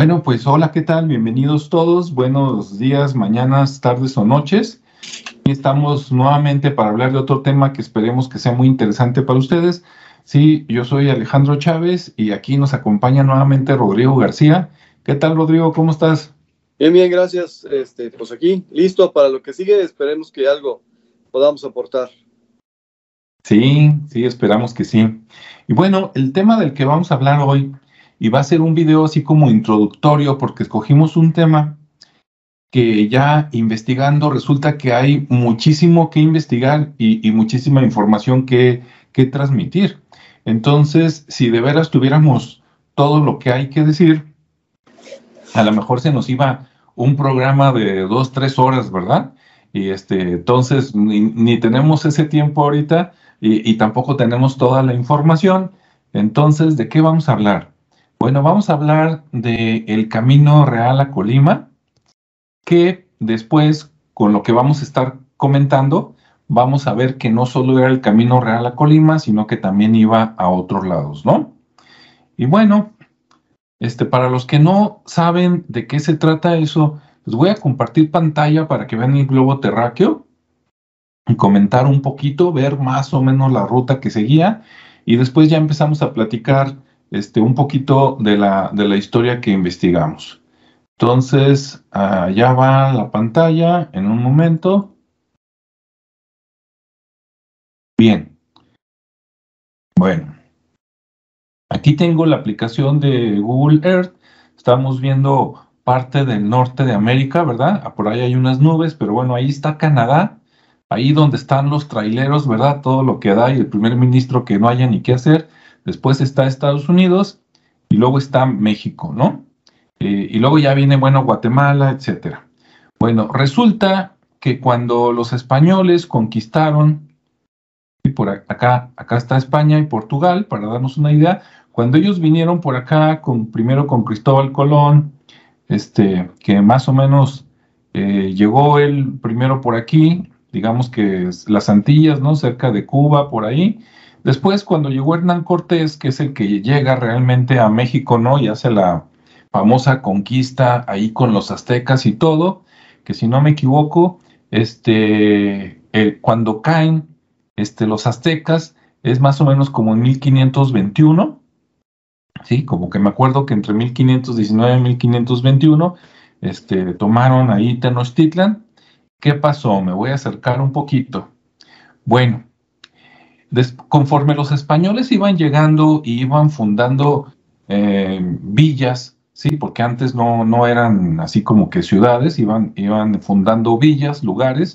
Bueno, pues hola, ¿qué tal? Bienvenidos todos. Buenos días, mañanas, tardes o noches. Estamos nuevamente para hablar de otro tema que esperemos que sea muy interesante para ustedes. Sí, yo soy Alejandro Chávez y aquí nos acompaña nuevamente Rodrigo García. ¿Qué tal, Rodrigo? ¿Cómo estás? Bien, bien, gracias. Este, pues aquí, listo para lo que sigue. Esperemos que algo podamos aportar. Sí, sí, esperamos que sí. Y bueno, el tema del que vamos a hablar hoy y va a ser un video así como introductorio porque escogimos un tema que ya investigando resulta que hay muchísimo que investigar y, muchísima información que, que, transmitir. Entonces, si de veras tuviéramos todo lo que hay que decir, a lo mejor se nos iba un programa de dos, tres horas, ¿verdad? Y este, entonces ni, tenemos ese tiempo ahorita y, tampoco tenemos toda la información. Entonces, ¿de qué vamos a hablar? Bueno, vamos a hablar del el camino real a Colima, que después, con lo que vamos a estar comentando, vamos a ver que no solo era el camino real a Colima, sino que también iba a otros lados, ¿no? Y bueno, este, para los que no saben de qué se trata eso, les voy a compartir pantalla para que vean el globo terráqueo comentar un poquito, ver más o menos la ruta que seguía y después ya empezamos a platicar este, un poquito de la, de la historia que investigamos. Entonces, allá va la pantalla en un momento. Bien. Bueno. Aquí tengo la aplicación de Google Earth. Estamos viendo parte del norte de América, ¿verdad? Ah, por ahí hay unas nubes, pero bueno, ahí está Canadá. Ahí donde están los traileros, ¿verdad? Todo lo que da y el primer ministro que no haya ni qué hacer después está Estados Unidos y luego está México, ¿no? Eh, y luego ya viene, bueno, Guatemala, etcétera. Bueno, resulta que cuando los españoles conquistaron, y por acá, acá está España y Portugal, para darnos una idea, cuando ellos vinieron por acá, con, primero con Cristóbal Colón, este, que más o menos eh, llegó él primero por aquí, digamos que las Antillas, ¿no? Cerca de Cuba, por ahí, Después, cuando llegó Hernán Cortés, que es el que llega realmente a México, ¿no? Y hace la famosa conquista ahí con los aztecas y todo, que si no me equivoco, este, cuando caen este, los aztecas, es más o menos como en 1521, ¿sí? Como que me acuerdo que entre 1519 y 1521, este, tomaron ahí Tenochtitlan. ¿Qué pasó? Me voy a acercar un poquito. Bueno, conforme los españoles iban llegando y iban fundando eh, villas, sí, porque antes no, no eran así como que ciudades, iban, iban fundando villas, lugares,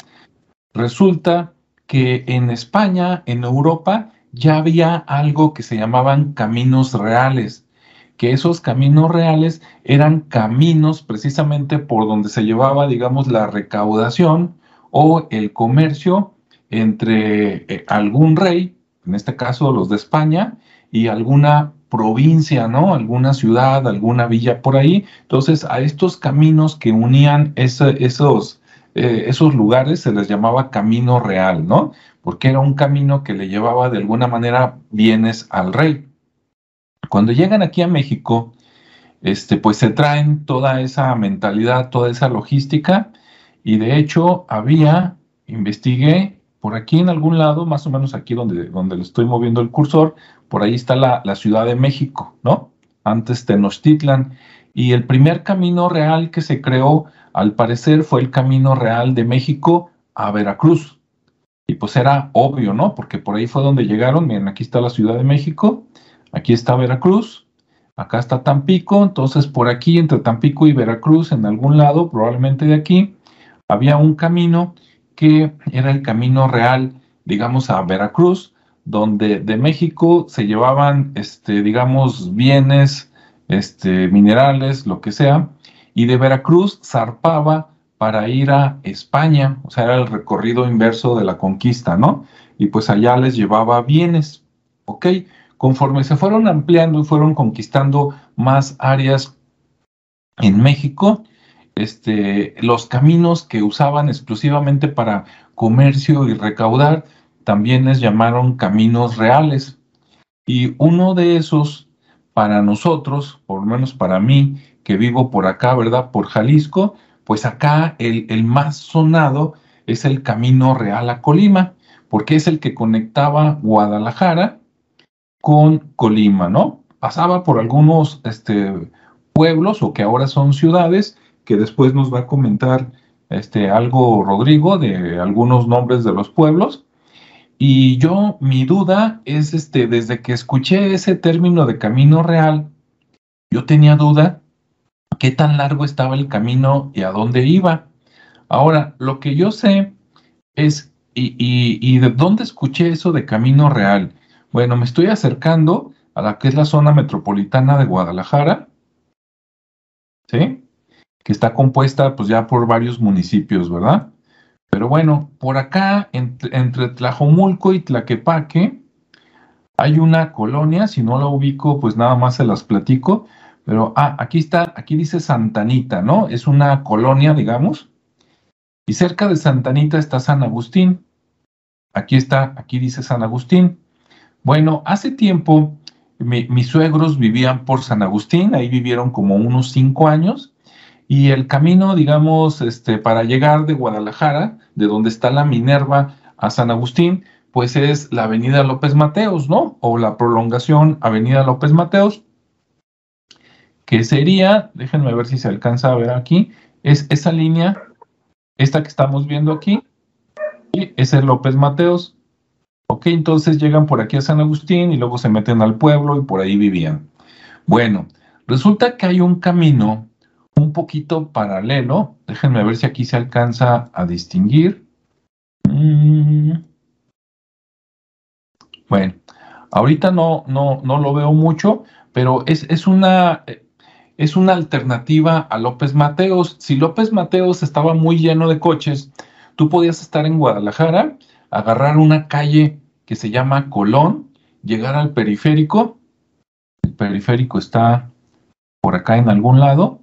resulta que en España, en Europa, ya había algo que se llamaban caminos reales, que esos caminos reales eran caminos precisamente por donde se llevaba, digamos, la recaudación o el comercio entre eh, algún rey, en este caso los de España, y alguna provincia, ¿no? Alguna ciudad, alguna villa por ahí. Entonces, a estos caminos que unían esos, eh, esos lugares se les llamaba camino real, ¿no? Porque era un camino que le llevaba de alguna manera bienes al rey. Cuando llegan aquí a México, este, pues se traen toda esa mentalidad, toda esa logística, y de hecho había, investigué, por aquí en algún lado, más o menos aquí donde, donde le estoy moviendo el cursor, por ahí está la, Ciudad de México, ¿no? Antes Tenochtitlan. Y el primer camino real que se creó, al parecer, fue el camino real de México a Veracruz. Y pues era obvio, ¿no? Porque por ahí fue donde llegaron. Miren, aquí está la Ciudad de México, aquí está Veracruz, acá está Tampico. Entonces, por aquí, entre Tampico y Veracruz, en algún lado, probablemente de aquí, había un camino que era el camino real, digamos, a Veracruz, donde de México se llevaban, este, digamos, bienes, este, minerales, lo que sea, y de Veracruz zarpaba para ir a España, o sea, era el recorrido inverso de la conquista, ¿no? Y pues allá les llevaba bienes, ¿ok? Conforme se fueron ampliando y fueron conquistando más áreas en México, este, los caminos que usaban exclusivamente para comercio y recaudar, también les llamaron caminos reales. Y uno de esos, para nosotros, por lo menos para mí, que vivo por acá, ¿verdad? Por Jalisco, pues acá el, el más sonado es el Camino Real a Colima, porque es el que conectaba Guadalajara con Colima, ¿no? Pasaba por algunos este, pueblos o que ahora son ciudades, que después nos va a comentar este, algo Rodrigo de algunos nombres de los pueblos. Y yo, mi duda es, este, desde que escuché ese término de camino real, yo tenía duda qué tan largo estaba el camino y a dónde iba. Ahora, lo que yo sé es, y, y de dónde escuché eso de camino real. Bueno, me estoy acercando a la que es la zona metropolitana de Guadalajara, ¿sí? que está compuesta pues ya por varios municipios, ¿verdad? Pero bueno, por acá, entre, Tlajomulco y Tlaquepaque, hay una colonia, si no la ubico, pues nada más se las platico, pero ah, aquí está, aquí dice Santanita, ¿no? Es una colonia, digamos, y cerca de Santanita está San Agustín. Aquí está, aquí dice San Agustín. Bueno, hace tiempo mis suegros vivían por San Agustín, ahí vivieron como unos cinco años, y el camino, digamos, este, para llegar de Guadalajara, de donde está la Minerva a San Agustín, pues es la Avenida López Mateos, ¿no? O la prolongación Avenida López Mateos, que sería, déjenme ver si se alcanza a ver aquí, es esa línea, esta que estamos viendo aquí, y ese es López Mateos. Ok, entonces llegan por aquí a San Agustín y luego se meten al pueblo y por ahí vivían. Bueno, resulta que hay un camino un poquito paralelo. Déjenme ver si aquí se alcanza a distinguir. Mm. Bueno, ahorita no, no, no lo veo mucho, pero es, es, una, es una alternativa a López Mateos. Si López Mateos estaba muy lleno de coches, tú podías estar en Guadalajara, agarrar una calle que se llama Colón, llegar al periférico. El periférico está por acá en algún lado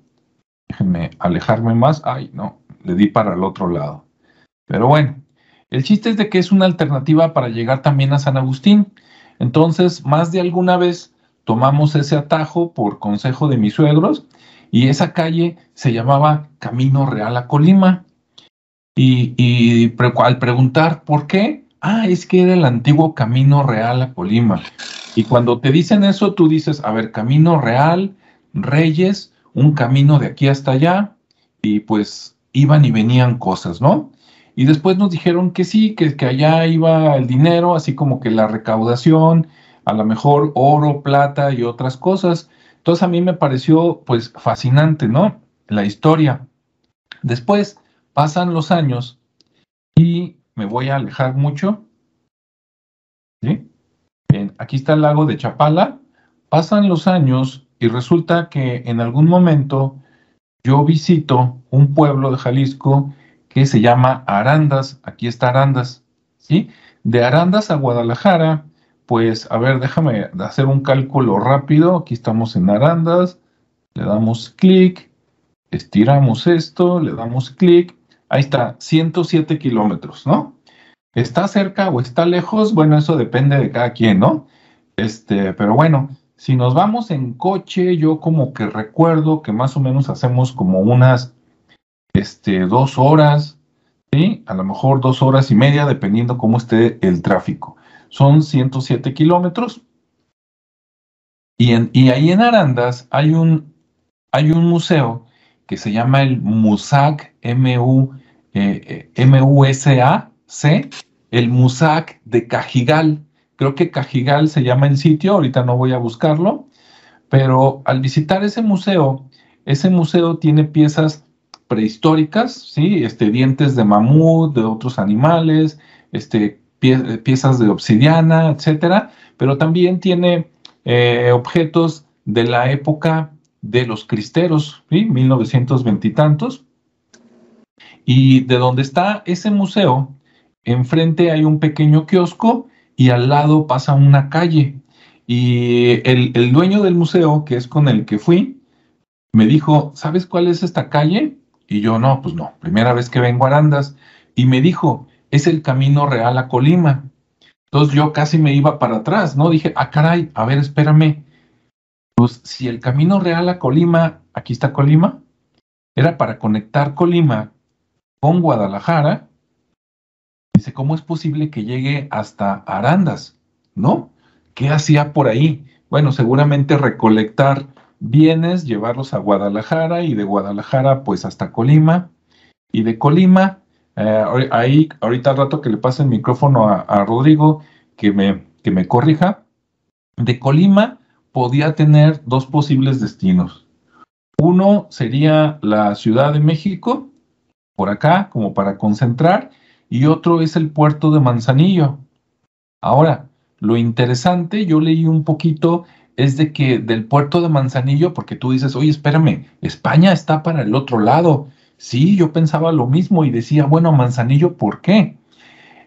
Déjenme alejarme más. Ay, no, le di para el otro lado. Pero bueno, el chiste es de que es una alternativa para llegar también a San Agustín. Entonces, más de alguna vez tomamos ese atajo por consejo de mis suegros y esa calle se llamaba Camino Real a Colima. Y, al preguntar por qué, ah, es que era el antiguo Camino Real a Colima. Y cuando te dicen eso, tú dices, a ver, Camino Real, Reyes, un camino de aquí hasta allá y pues iban y venían cosas, ¿no? Y después nos dijeron que sí, que, que allá iba el dinero, así como que la recaudación, a lo mejor oro, plata y otras cosas. Entonces a mí me pareció pues fascinante, ¿no? La historia. Después pasan los años y me voy a alejar mucho. ¿Sí? Aquí está el lago de Chapala. Pasan los años y resulta que en algún momento yo visito un pueblo de Jalisco que se llama Arandas. Aquí está Arandas, ¿sí? De Arandas a Guadalajara, pues, a ver, déjame hacer un cálculo rápido. Aquí estamos en Arandas, le damos clic, estiramos esto, le damos clic. Ahí está, 107 kilómetros, ¿no? ¿Está cerca o está lejos? Bueno, eso depende de cada quien, ¿no? Este, pero bueno, si nos vamos en coche, yo como que recuerdo que más o menos hacemos como unas este, dos horas, ¿sí? A lo mejor dos horas y media, dependiendo cómo esté el tráfico. Son 107 kilómetros. Y, y ahí en Arandas hay un, hay un museo que se llama el MUSAC, M-U, eh, M-U-S-A-C, el MUSAC de Cajigal. Creo que Cajigal se llama el sitio, ahorita no voy a buscarlo, pero al visitar ese museo, ese museo tiene piezas prehistóricas, ¿sí? Este, dientes de mamut, de otros animales, este, piezas de obsidiana, etcétera, pero también tiene eh, objetos de la época de los cristeros, ¿sí? 1920 y tantos. Y de donde está ese museo, enfrente hay un pequeño kiosco y al lado pasa una calle. Y el, dueño del museo, que es con el que fui, me dijo, ¿sabes cuál es esta calle? Y yo, no, pues no, primera vez que vengo a Arandas. Y me dijo, es el camino real a Colima. Entonces yo casi me iba para atrás, ¿no? Dije, ah, caray, a ver, espérame. Pues si el camino real a Colima, aquí está Colima, era para conectar Colima con Guadalajara, dice, ¿cómo es posible que llegue hasta Arandas? ¿No? ¿Qué hacía por ahí? Bueno, seguramente recolectar bienes, llevarlos a Guadalajara y de Guadalajara pues hasta Colima y de Colima, eh, ahí ahorita al rato que le pase el micrófono a, Rodrigo que me, que me corrija, de Colima podía tener dos posibles destinos. Uno sería la Ciudad de México, por acá, como para concentrar, y otro es el puerto de Manzanillo. Ahora, lo interesante, yo leí un poquito, es de que del puerto de Manzanillo, porque tú dices, oye, espérame, España está para el otro lado. Sí, yo pensaba lo mismo y decía, bueno, Manzanillo, ¿por qué?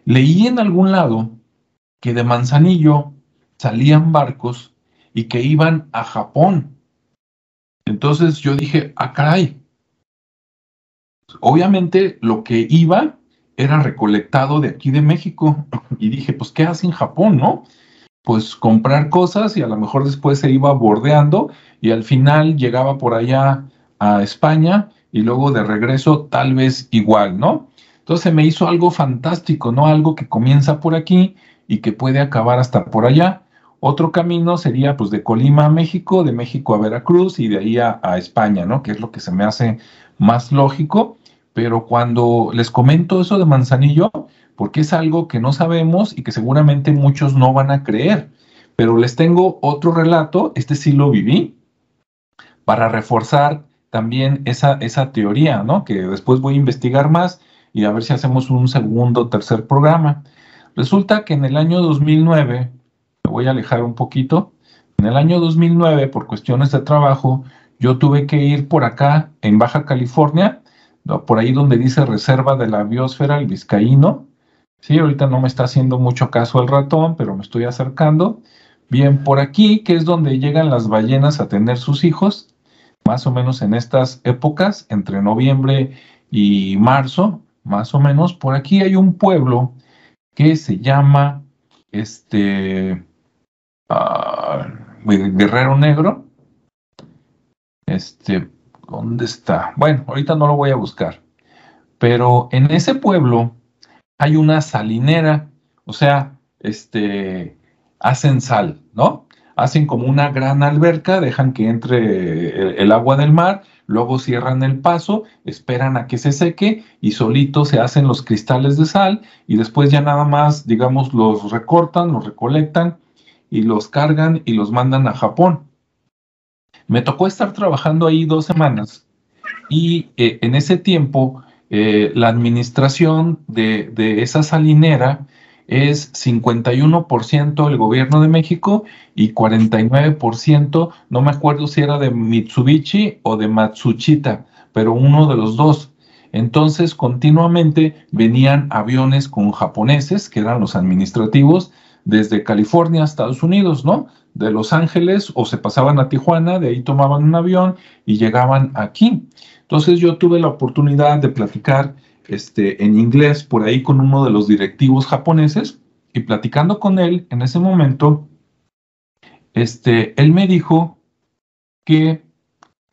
Leí en algún lado que de Manzanillo salían barcos y que iban a Japón. Entonces yo dije, ah, caray. Obviamente lo que iba era recolectado de aquí de México. Y dije, pues, ¿qué hace en Japón, no? Pues comprar cosas y a lo mejor después se iba bordeando y al final llegaba por allá a España y luego de regreso tal vez igual, ¿no? Entonces me hizo algo fantástico, ¿no? Algo que comienza por aquí y que puede acabar hasta por allá. Otro camino sería pues de Colima a México, de México a Veracruz y de ahí a, a España, ¿no? Que es lo que se me hace más lógico pero cuando les comento eso de Manzanillo, porque es algo que no sabemos y que seguramente muchos no van a creer, pero les tengo otro relato, este sí lo viví, para reforzar también esa, esa teoría, ¿no? Que después voy a investigar más y a ver si hacemos un segundo o tercer programa. Resulta que en el año 2009, me voy a alejar un poquito, en el año 2009, por cuestiones de trabajo, yo tuve que ir por acá, en Baja California, por ahí donde dice reserva de la biosfera, el vizcaíno. Sí, ahorita no me está haciendo mucho caso el ratón, pero me estoy acercando. Bien, por aquí, que es donde llegan las ballenas a tener sus hijos, más o menos en estas épocas, entre noviembre y marzo, más o menos, por aquí hay un pueblo que se llama este ah, Guerrero Negro. Este, ¿Dónde está? Bueno, ahorita no lo voy a buscar. Pero en ese pueblo hay una salinera, o sea, este, hacen sal, ¿no? Hacen como una gran alberca, dejan que entre el, agua del mar, luego cierran el paso, esperan a que se seque y solito se hacen los cristales de sal y después ya nada más, digamos, los recortan, los recolectan y los cargan y los mandan a Japón. Me tocó estar trabajando ahí dos semanas y eh, en ese tiempo eh, la administración de, esa salinera es 51% el gobierno de México y 49%, no me acuerdo si era de Mitsubishi o de Matsuchita, pero uno de los dos. Entonces, continuamente venían aviones con japoneses, que eran los administrativos, desde California a Estados Unidos, ¿no? De Los Ángeles o se pasaban a Tijuana, de ahí tomaban un avión y llegaban aquí. Entonces yo tuve la oportunidad de platicar este, en inglés por ahí con uno de los directivos japoneses y platicando con él en ese momento, este, él me dijo que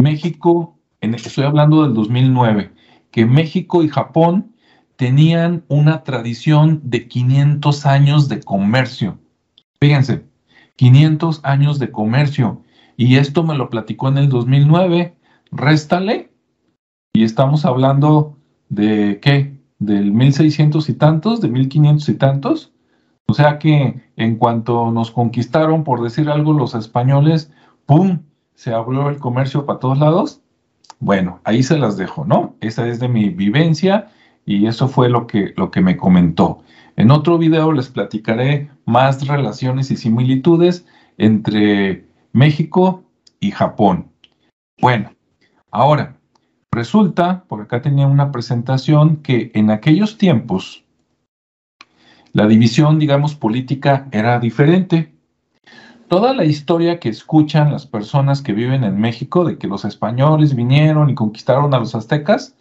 México, en, estoy hablando del 2009, que México y Japón tenían una tradición de 500 años de comercio. Fíjense, 500 años de comercio. Y esto me lo platicó en el 2009. Réstale. Y estamos hablando de qué? Del 1600 y tantos, de 1500 y tantos. O sea que en cuanto nos conquistaron, por decir algo, los españoles, ¡pum! Se abrió el comercio para todos lados. Bueno, ahí se las dejo, ¿no? Esa es de mi vivencia y eso fue lo que, lo que me comentó. En otro video les platicaré más relaciones y similitudes entre México y Japón. Bueno, ahora, resulta, por acá tenía una presentación que en aquellos tiempos la división, digamos, política era diferente. Toda la historia que escuchan las personas que viven en México de que los españoles vinieron y conquistaron a los aztecas,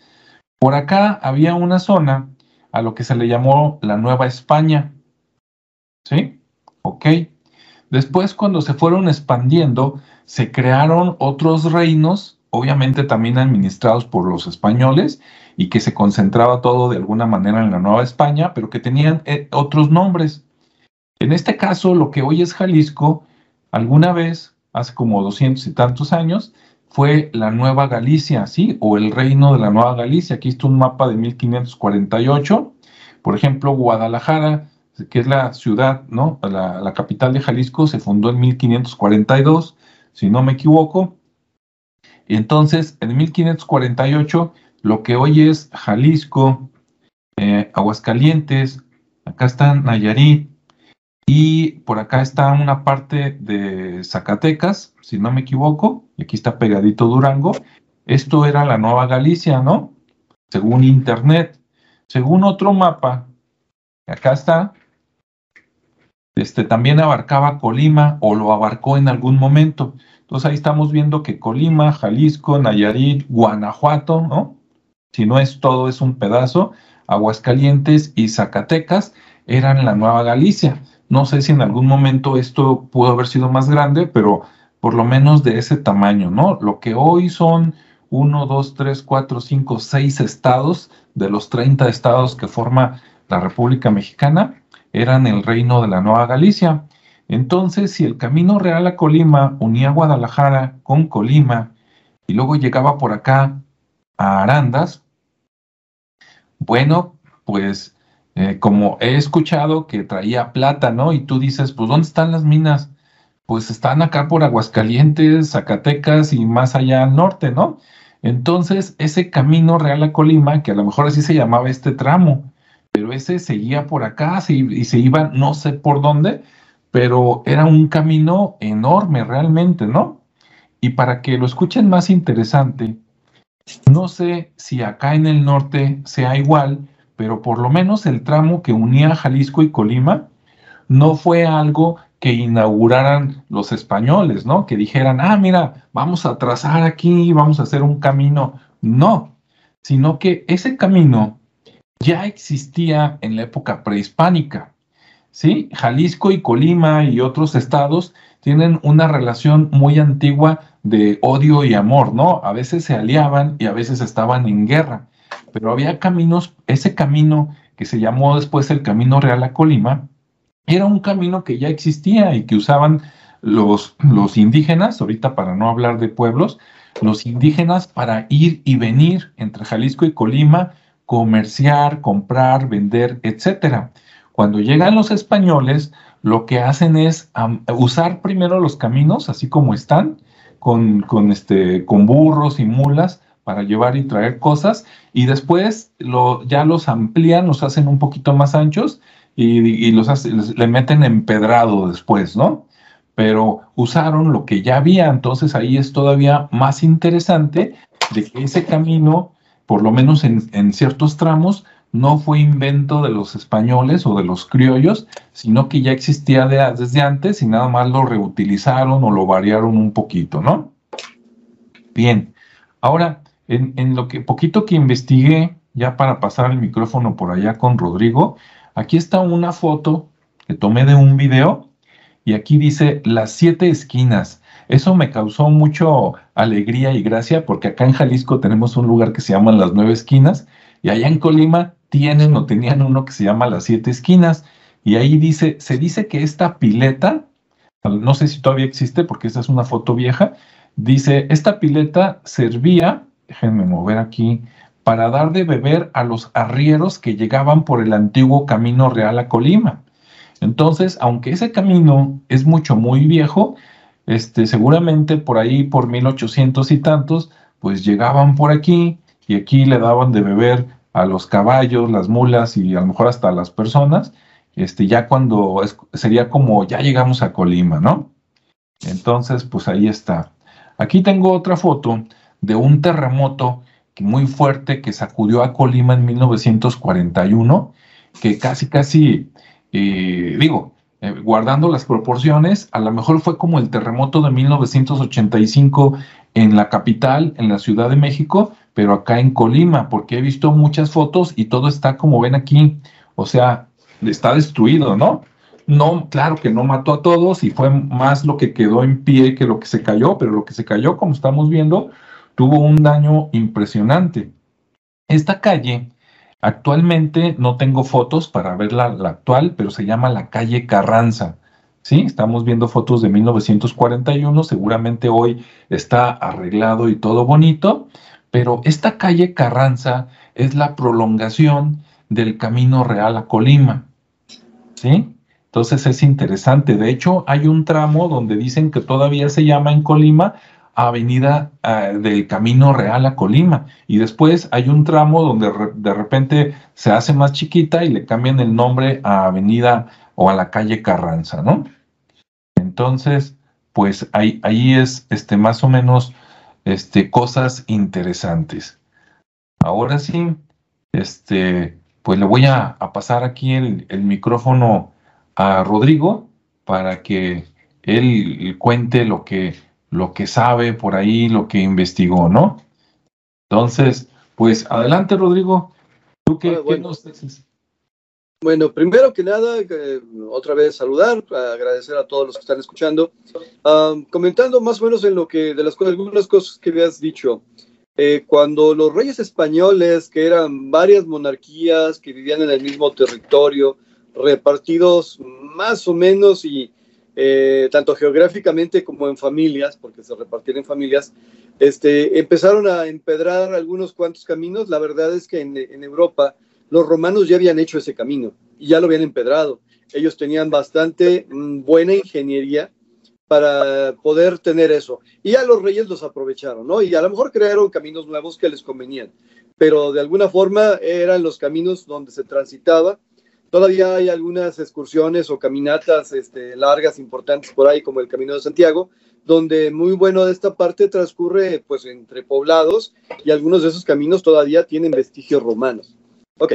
por acá había una zona a lo que se le llamó la Nueva España. ¿sí? Ok. Después, cuando se fueron expandiendo, se crearon otros reinos, obviamente también administrados por los españoles, y que se concentraba todo de alguna manera en la Nueva España, pero que tenían eh, otros nombres. En este caso, lo que hoy es Jalisco, alguna vez, hace como doscientos y tantos años, fue la Nueva Galicia, ¿sí? O el reino de la Nueva Galicia. Aquí está un mapa de 1548. Por ejemplo, Guadalajara, que es la ciudad, ¿no? La, capital de Jalisco, se fundó en 1542, si no me equivoco. Entonces, en 1548 lo que hoy es Jalisco, eh, Aguascalientes, acá está Nayarit y por acá está una parte de Zacatecas, si no me equivoco, aquí está pegadito Durango. Esto era la Nueva Galicia, ¿no? Según Internet. Según otro mapa, acá está, este también abarcaba Colima o lo abarcó en algún momento. Entonces ahí estamos viendo que Colima, Jalisco, Nayarit, Guanajuato, ¿no? si no es todo, es un pedazo, Aguascalientes y Zacatecas eran la Nueva Galicia. No sé si en algún momento esto pudo haber sido más grande, pero por lo menos de ese tamaño, ¿no? Lo que hoy son 1, 2, 3, 4, 5, 6 estados de los 30 estados que forma la República Mexicana, eran el reino de la Nueva Galicia. Entonces, si el camino real a Colima unía Guadalajara con Colima y luego llegaba por acá a Arandas, bueno, pues eh, como he escuchado que traía plata, ¿no? Y tú dices, pues ¿dónde están las minas? Pues están acá por Aguascalientes, Zacatecas y más allá al norte, ¿no? Entonces, ese camino real a Colima, que a lo mejor así se llamaba este tramo, pero ese seguía por acá y se iba no sé por dónde, pero era un camino enorme realmente, ¿no? Y para que lo escuchen más interesante, no sé si acá en el norte sea igual, pero por lo menos el tramo que unía Jalisco y Colima no fue algo que inauguraran los españoles, ¿no? Que dijeran, ah, mira, vamos a trazar aquí, vamos a hacer un camino. No, sino que ese camino ya existía en la época prehispánica. ¿Sí? Jalisco y Colima y otros estados tienen una relación muy antigua de odio y amor, ¿no? A veces se aliaban y a veces estaban en guerra, pero había caminos, ese camino que se llamó después el Camino Real a Colima, era un camino que ya existía y que usaban los, los indígenas, ahorita para no hablar de pueblos, los indígenas para ir y venir entre Jalisco y Colima, comerciar, comprar, vender, etcétera. Cuando llegan los españoles, lo que hacen es usar primero los caminos así como están, con, con, este, con burros y mulas para llevar y traer cosas, y después lo, ya los amplían, los hacen un poquito más anchos y, los le meten empedrado después, ¿no? Pero usaron lo que ya había, entonces ahí es todavía más interesante de que ese camino, por lo menos en, en ciertos tramos, no fue invento de los españoles o de los criollos, sino que ya existía desde antes y nada más lo reutilizaron o lo variaron un poquito, ¿no? Bien, ahora, en, en lo que poquito que investigué, ya para pasar el micrófono por allá con Rodrigo, aquí está una foto que tomé de un video y aquí dice las siete esquinas. Eso me causó mucho alegría y gracia porque acá en Jalisco tenemos un lugar que se llama Las Nueve Esquinas y allá en Colima tienen o tenían uno que se llama Las Siete Esquinas. Y ahí dice, se dice que esta pileta, no sé si todavía existe porque esta es una foto vieja, dice, esta pileta servía, déjenme mover aquí, para dar de beber a los arrieros que llegaban por el antiguo camino real a Colima. Entonces, aunque ese camino es mucho, muy viejo, este, seguramente por ahí, por 1800 y tantos, pues llegaban por aquí y aquí le daban de beber a los caballos, las mulas y a lo mejor hasta a las personas, este, ya cuando sería como ya llegamos a Colima, ¿no? Entonces, pues ahí está. Aquí tengo otra foto de un terremoto muy fuerte que sacudió a Colima en 1941, que casi, casi, eh, digo, eh, guardando las proporciones, a lo mejor fue como el terremoto de 1985 en la capital, en la Ciudad de México, pero acá en Colima, porque he visto muchas fotos y todo está como ven aquí, o sea, está destruido, ¿no? No, claro que no mató a todos y fue más lo que quedó en pie que lo que se cayó, pero lo que se cayó, como estamos viendo, tuvo un daño impresionante. Esta calle, actualmente no tengo fotos para ver la, actual, pero se llama la calle Carranza. Sí, estamos viendo fotos de 1941, seguramente hoy está arreglado y todo bonito, pero esta calle Carranza es la prolongación del Camino Real a Colima. ¿Sí? Entonces es interesante. De hecho, hay un tramo donde dicen que todavía se llama en Colima Avenida eh, del Camino Real a Colima. Y después hay un tramo donde de repente se hace más chiquita y le cambian el nombre a Avenida o a la calle Carranza, ¿no? Entonces, pues ahí, ahí es este, más o menos este, cosas interesantes. Ahora sí, este, pues le voy a, pasar aquí el, el, micrófono a Rodrigo para que él cuente lo que, lo que sabe por ahí, lo que investigó, ¿no? Entonces, pues adelante, Rodrigo. ¿Tú qué, bueno, nos dices? Bueno, primero que nada, eh, otra vez saludar, agradecer a todos los que están escuchando. comentando más o menos en lo que, de las algunas cosas que habías dicho. Eh, cuando los reyes españoles, que eran varias monarquías que vivían en el mismo territorio, repartidos más o menos y eh, tanto geográficamente como en familias, porque se repartían en familias, este, empezaron a empedrar algunos cuantos caminos. La verdad es que en, Europa los romanos ya habían hecho ese camino y ya lo habían empedrado. Ellos tenían bastante mm, buena ingeniería para poder tener eso. Y ya los reyes los aprovecharon, ¿no? Y a lo mejor crearon caminos nuevos que les convenían, pero de alguna forma eran los caminos donde se transitaba. Todavía hay algunas excursiones o caminatas este, largas, importantes por ahí, como el Camino de Santiago, donde muy bueno de esta parte transcurre pues entre poblados y algunos de esos caminos todavía tienen vestigios romanos. Ok,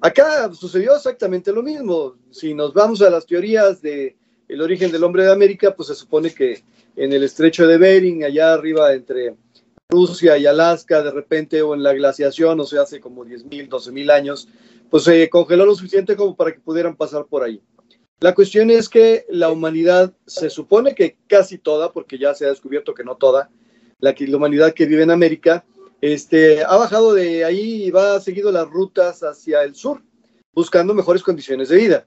acá sucedió exactamente lo mismo. Si nos vamos a las teorías de origen del hombre de América, pues se supone que en el estrecho de Bering, allá arriba entre Rusia y Alaska, de repente, o en la glaciación, o sea, hace como 10.000, 12.000 años, pues se congeló lo suficiente como para que pudieran pasar por ahí. La cuestión es que la humanidad se supone que casi toda, porque ya se ha descubierto que no toda, la, la humanidad que vive en América, este, ha bajado de ahí y va seguido las rutas hacia el sur, buscando mejores condiciones de vida.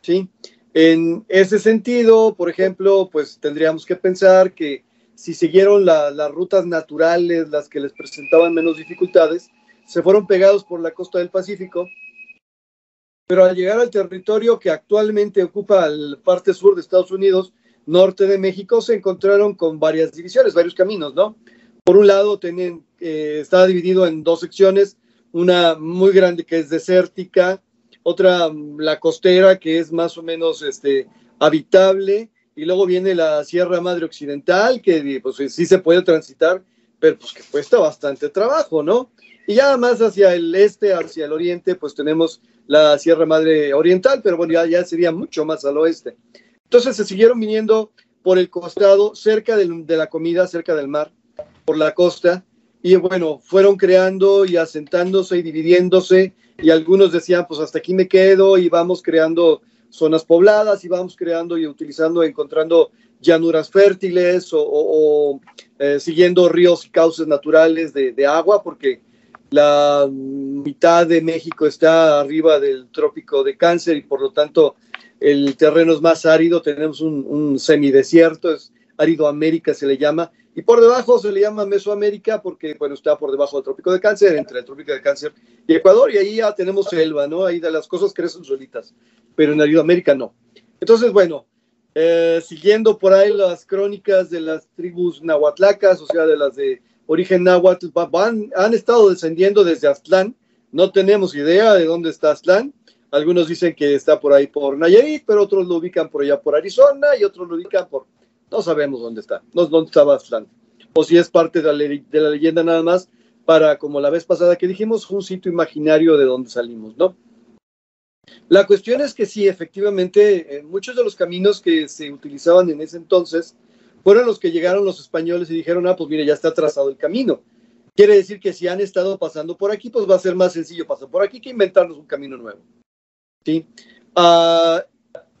¿sí? En ese sentido, por ejemplo, pues tendríamos que pensar que si siguieron las rutas naturales, las que les presentaban menos dificultades, se fueron pegados por la costa del Pacífico, pero al llegar al territorio que actualmente ocupa la parte sur de Estados Unidos, norte de México, se encontraron con varias divisiones, varios caminos, ¿no? Por un lado, tienen, eh, está dividido en dos secciones, una muy grande que es desértica, otra la costera que es más o menos este, habitable, y luego viene la Sierra Madre Occidental, que pues sí se puede transitar, pero pues que cuesta bastante trabajo, ¿no? Y ya más hacia el este, hacia el oriente, pues tenemos la Sierra Madre Oriental, pero bueno, ya, sería mucho más al oeste. Entonces se siguieron viniendo por el costado, cerca de la comida, cerca del mar, por la costa, y bueno, fueron creando y asentándose y dividiéndose y algunos decían, pues hasta aquí me quedo y vamos creando zonas pobladas y vamos creando y utilizando, encontrando llanuras fértiles o, eh, siguiendo ríos y cauces naturales de, agua, porque la mitad de México está arriba del trópico de cáncer y por lo tanto el terreno es más árido, tenemos un, un semidesierto, es árido América se le llama, y por debajo se le llama Mesoamérica porque, bueno, está por debajo del trópico de cáncer, entre el trópico de cáncer y Ecuador, y ahí ya tenemos selva, ¿no? Ahí de las cosas crecen solitas, pero en América no. Entonces, bueno, eh, siguiendo por ahí las crónicas de las tribus nahuatlacas, o sea, de las de origen náhuatl, van, han estado descendiendo desde Aztlán, no tenemos idea de dónde está Aztlán, algunos dicen que está por ahí por Nayarit, pero otros lo ubican por allá por Arizona y otros lo ubican por no sabemos dónde está, no dónde estaba Aztlán. O si es parte de la, leyenda nada más, para, como la vez pasada que dijimos, un sitio imaginario de donde salimos, ¿no? La cuestión es que sí, efectivamente, muchos de los caminos que se utilizaban en ese entonces fueron los que llegaron los españoles y dijeron, ah, pues mire, ya está trazado el camino. Quiere decir que si han estado pasando por aquí, pues va a ser más sencillo pasar por aquí que inventarnos un camino nuevo. ¿Sí? Ah,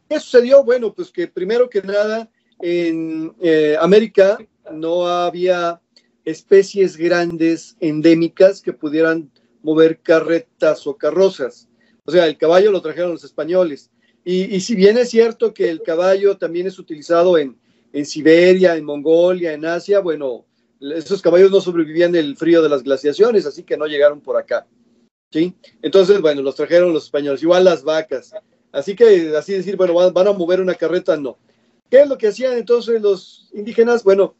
¿Qué sucedió? Bueno, pues que primero que nada en eh, América no había especies grandes endémicas que pudieran mover carretas o carrozas. O sea, el caballo lo trajeron los españoles. Y, si bien es cierto que el caballo también es utilizado en, en Siberia, en Mongolia, en Asia, bueno, esos caballos no sobrevivían el frío de las glaciaciones, así que no llegaron por acá. ¿sí? Entonces, bueno, los trajeron los españoles, igual las vacas. Así que, así decir, bueno, van, a mover una carreta, no. ¿Qué es lo que hacían entonces los indígenas? Bueno,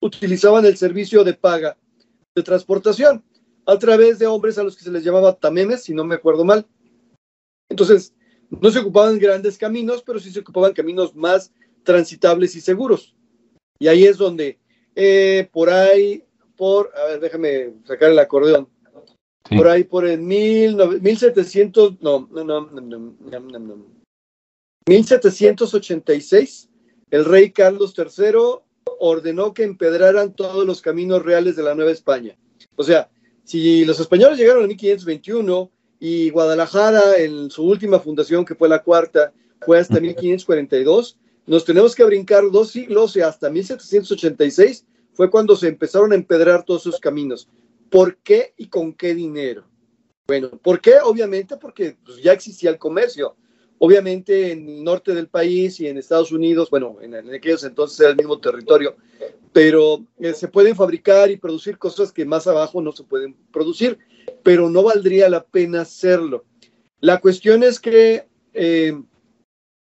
utilizaban el servicio de paga de transportación a través de hombres a los que se les llamaba tamemes, si no me acuerdo mal. Entonces, no se ocupaban grandes caminos, pero sí se ocupaban caminos más transitables y seguros. Y ahí es donde, eh, por ahí, por, a ver, déjame sacar el acordeón. Por ahí, por el mil, 1700, no, no, no, no, no, no, no, 1786, el rey Carlos III ordenó que empedraran todos los caminos reales de la Nueva España. O sea, si los españoles llegaron en 1521 y Guadalajara en su última fundación, que fue la cuarta, fue hasta 1542, nos tenemos que brincar dos siglos y hasta 1786 fue cuando se empezaron a empedrar todos esos caminos. ¿Por qué y con qué dinero? Bueno, ¿por qué? Obviamente porque pues, ya existía el comercio. Obviamente en el norte del país y en Estados Unidos, bueno, en, aquellos entonces era el mismo territorio, pero eh, se pueden fabricar y producir cosas que más abajo no se pueden producir, pero no valdría la pena hacerlo. La cuestión es que eh,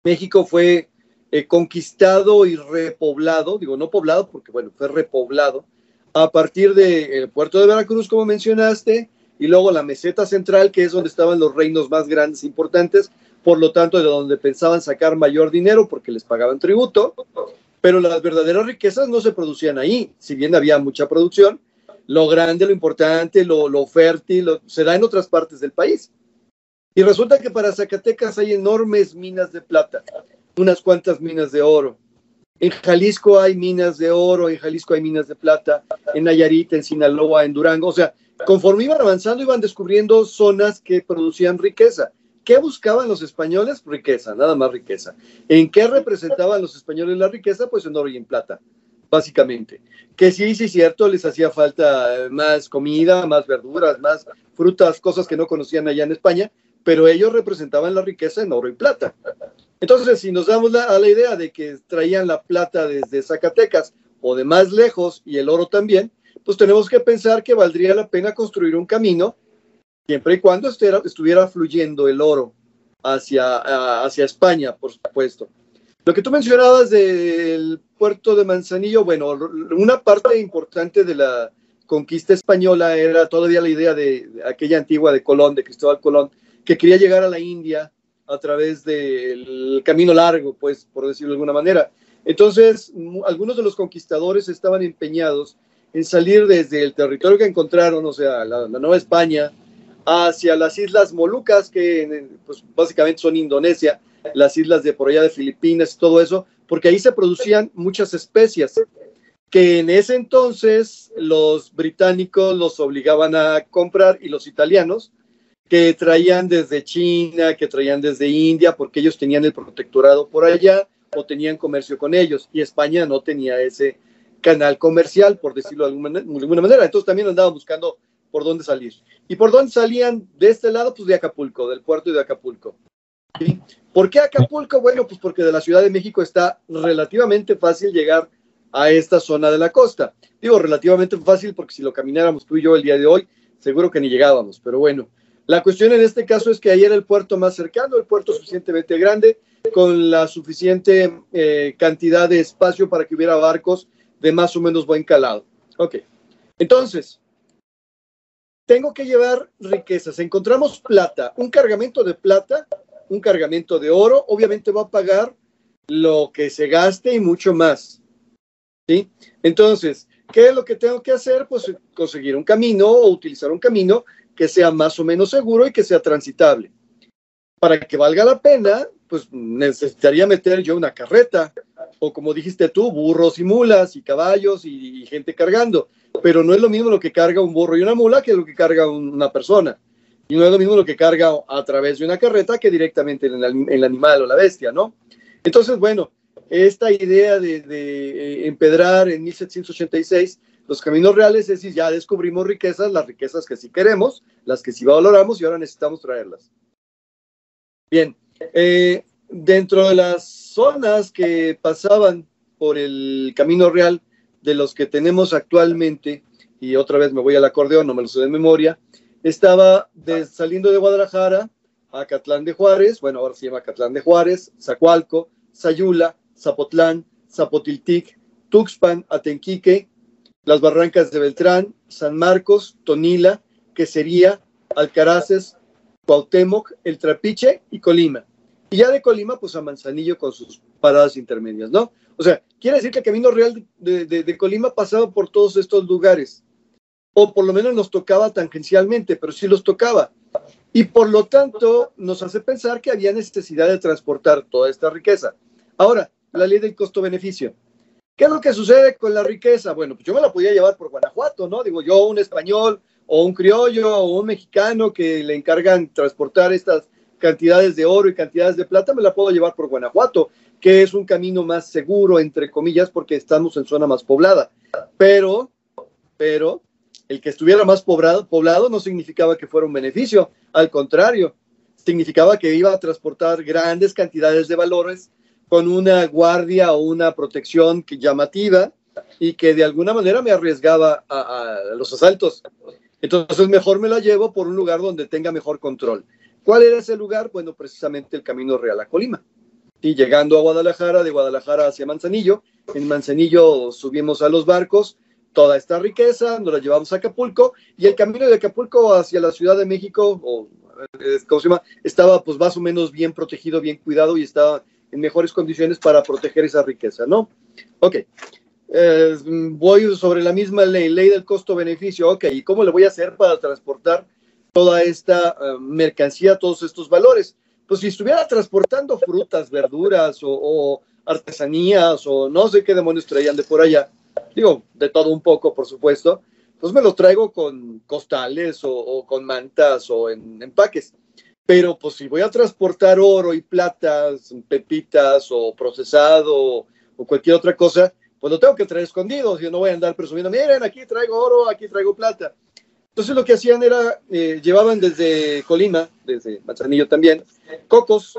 México fue eh, conquistado y repoblado, digo no poblado porque bueno, fue repoblado a partir del puerto de Veracruz, como mencionaste, y luego la meseta central, que es donde estaban los reinos más grandes e importantes, por lo tanto, de donde pensaban sacar mayor dinero porque les pagaban tributo, pero las verdaderas riquezas no se producían ahí, si bien había mucha producción, lo grande, lo importante, lo, lo fértil, se da en otras partes del país. Y resulta que para Zacatecas hay enormes minas de plata, unas cuantas minas de oro. En Jalisco hay minas de oro, en Jalisco hay minas de plata, en Nayarit, en Sinaloa, en Durango. O sea, conforme iban avanzando, iban descubriendo zonas que producían riqueza. ¿Qué buscaban los españoles? Riqueza, nada más riqueza. ¿En qué representaban los españoles la riqueza? Pues en oro y en plata, básicamente. Que sí, sí, cierto, les hacía falta más comida, más verduras, más frutas, cosas que no conocían allá en España, pero ellos representaban la riqueza en oro y plata. Entonces, si nos damos a la idea de que traían la plata desde Zacatecas o de más lejos y el oro también, pues tenemos que pensar que valdría la pena construir un camino, siempre y cuando estuviera, fluyendo el oro hacia, hacia España, por supuesto. Lo que tú mencionabas del puerto de Manzanillo, bueno, una parte importante de la conquista española era todavía la idea de aquella antigua de Colón, de Cristóbal Colón, que quería llegar a la India a través del camino largo, pues, por decirlo de alguna manera. Entonces, algunos de los conquistadores estaban empeñados en salir desde el territorio que encontraron, o sea, la, Nueva España, hacia las islas Molucas, que pues, básicamente son Indonesia, las islas de por allá de Filipinas todo eso, porque ahí se producían muchas especias que en ese entonces los británicos los obligaban a comprar y los italianos que traían desde China, que traían desde India, porque ellos tenían el protectorado por allá o tenían comercio con ellos, y España no tenía ese canal comercial, por decirlo de alguna, manera. Entonces también andaban buscando por dónde salir. ¿Y por dónde salían de este lado? Pues de Acapulco, del puerto de Acapulco. ¿Por qué Acapulco? Bueno, pues porque de la Ciudad de México está relativamente fácil llegar a esta zona de la costa. Digo relativamente fácil porque si lo camináramos tú y yo el día de hoy, seguro que ni llegábamos, pero bueno, la cuestión en este caso es que ahí era el puerto más cercano, el puerto suficientemente grande, con la suficiente eh, cantidad de espacio para que hubiera barcos de más o menos buen calado. Ok, entonces, tengo que llevar riquezas. Encontramos plata, un cargamento de plata, un cargamento de oro, obviamente va a pagar lo que se gaste y mucho más. ¿Sí? Entonces, ¿qué es lo que tengo que hacer? Pues conseguir un camino o utilizar un camino que sea más o menos seguro y que sea transitable. Para que valga la pena, pues necesitaría meter yo una carreta, o como dijiste tú, burros y mulas y caballos y, gente cargando. Pero no es lo mismo lo que carga un burro y una mula que lo que carga una persona. Y no es lo mismo lo que carga a través de una carreta que directamente en el, animal o la bestia, ¿no? Entonces, bueno, esta idea de, de, empedrar en 1786 los caminos reales es decir, ya descubrimos riquezas, las riquezas que sí queremos, las que sí valoramos y ahora necesitamos traerlas. Bien, eh, dentro de las zonas que pasaban por el camino real de los que tenemos actualmente, y otra vez me voy al acordeón, no me lo sé de memoria, estaba saliendo de Guadalajara a Catlán de Juárez, bueno, ahora se llama Catlán de Juárez, Zacualco, Sayula, Zapotlán, Zapotiltic, Tuxpan, Atenquique, las Barrancas de Beltrán, San Marcos, Tonila, Quesería, Alcaraces, Cuauhtémoc, El Trapiche y Colima. Y ya de Colima, pues a Manzanillo con sus paradas intermedias, ¿no? O sea, quiere decir que el camino real de, de Colima pasaba por todos estos lugares o por lo menos nos tocaba tangencialmente, pero sí los tocaba. Y por lo tanto nos hace pensar que había necesidad de transportar toda esta riqueza. Ahora, la ley del costo-beneficio. ¿Qué es lo que sucede con la riqueza? Bueno, pues yo me la podía llevar por Guanajuato, ¿no? Digo, yo un español o un criollo o un mexicano que le encargan transportar estas cantidades de oro y cantidades de plata, me la puedo llevar por Guanajuato, que es un camino más seguro, entre comillas, porque estamos en zona más poblada. Pero, pero, el que estuviera más poblado, no significaba que fuera un beneficio, al contrario, significaba que iba a transportar grandes cantidades de valores con una guardia o una protección llamativa y que de alguna manera me arriesgaba a, los asaltos. Entonces mejor me la llevo por un lugar donde tenga mejor control. ¿Cuál era ese lugar? Bueno, precisamente el Camino Real a Colima. Y llegando a Guadalajara, de Guadalajara hacia Manzanillo, en Manzanillo subimos a los barcos toda esta riqueza, nos la llevamos a Acapulco y el camino de Acapulco hacia la Ciudad de México, o, eh, ¿cómo se llama? Estaba pues más o menos bien protegido, bien cuidado y estaba en mejores condiciones para proteger esa riqueza, ¿no? Ok. Eh, voy sobre la misma ley, ley del costo-beneficio. Ok, ¿y cómo le voy a hacer para transportar toda esta eh, mercancía, todos estos valores? Pues si estuviera transportando frutas, verduras o, artesanías o no sé qué demonios traían de por allá, digo, de todo un poco, por supuesto, pues me los traigo con costales o, con mantas o en empaques. Pero pues si voy a transportar oro y platas, pepitas o procesado o cualquier otra cosa, pues lo tengo que traer escondido. Yo no voy a andar presumiendo, miren, aquí traigo oro, aquí traigo plata. Entonces lo que hacían era, eh, llevaban desde Colima, desde Manzanillo también, cocos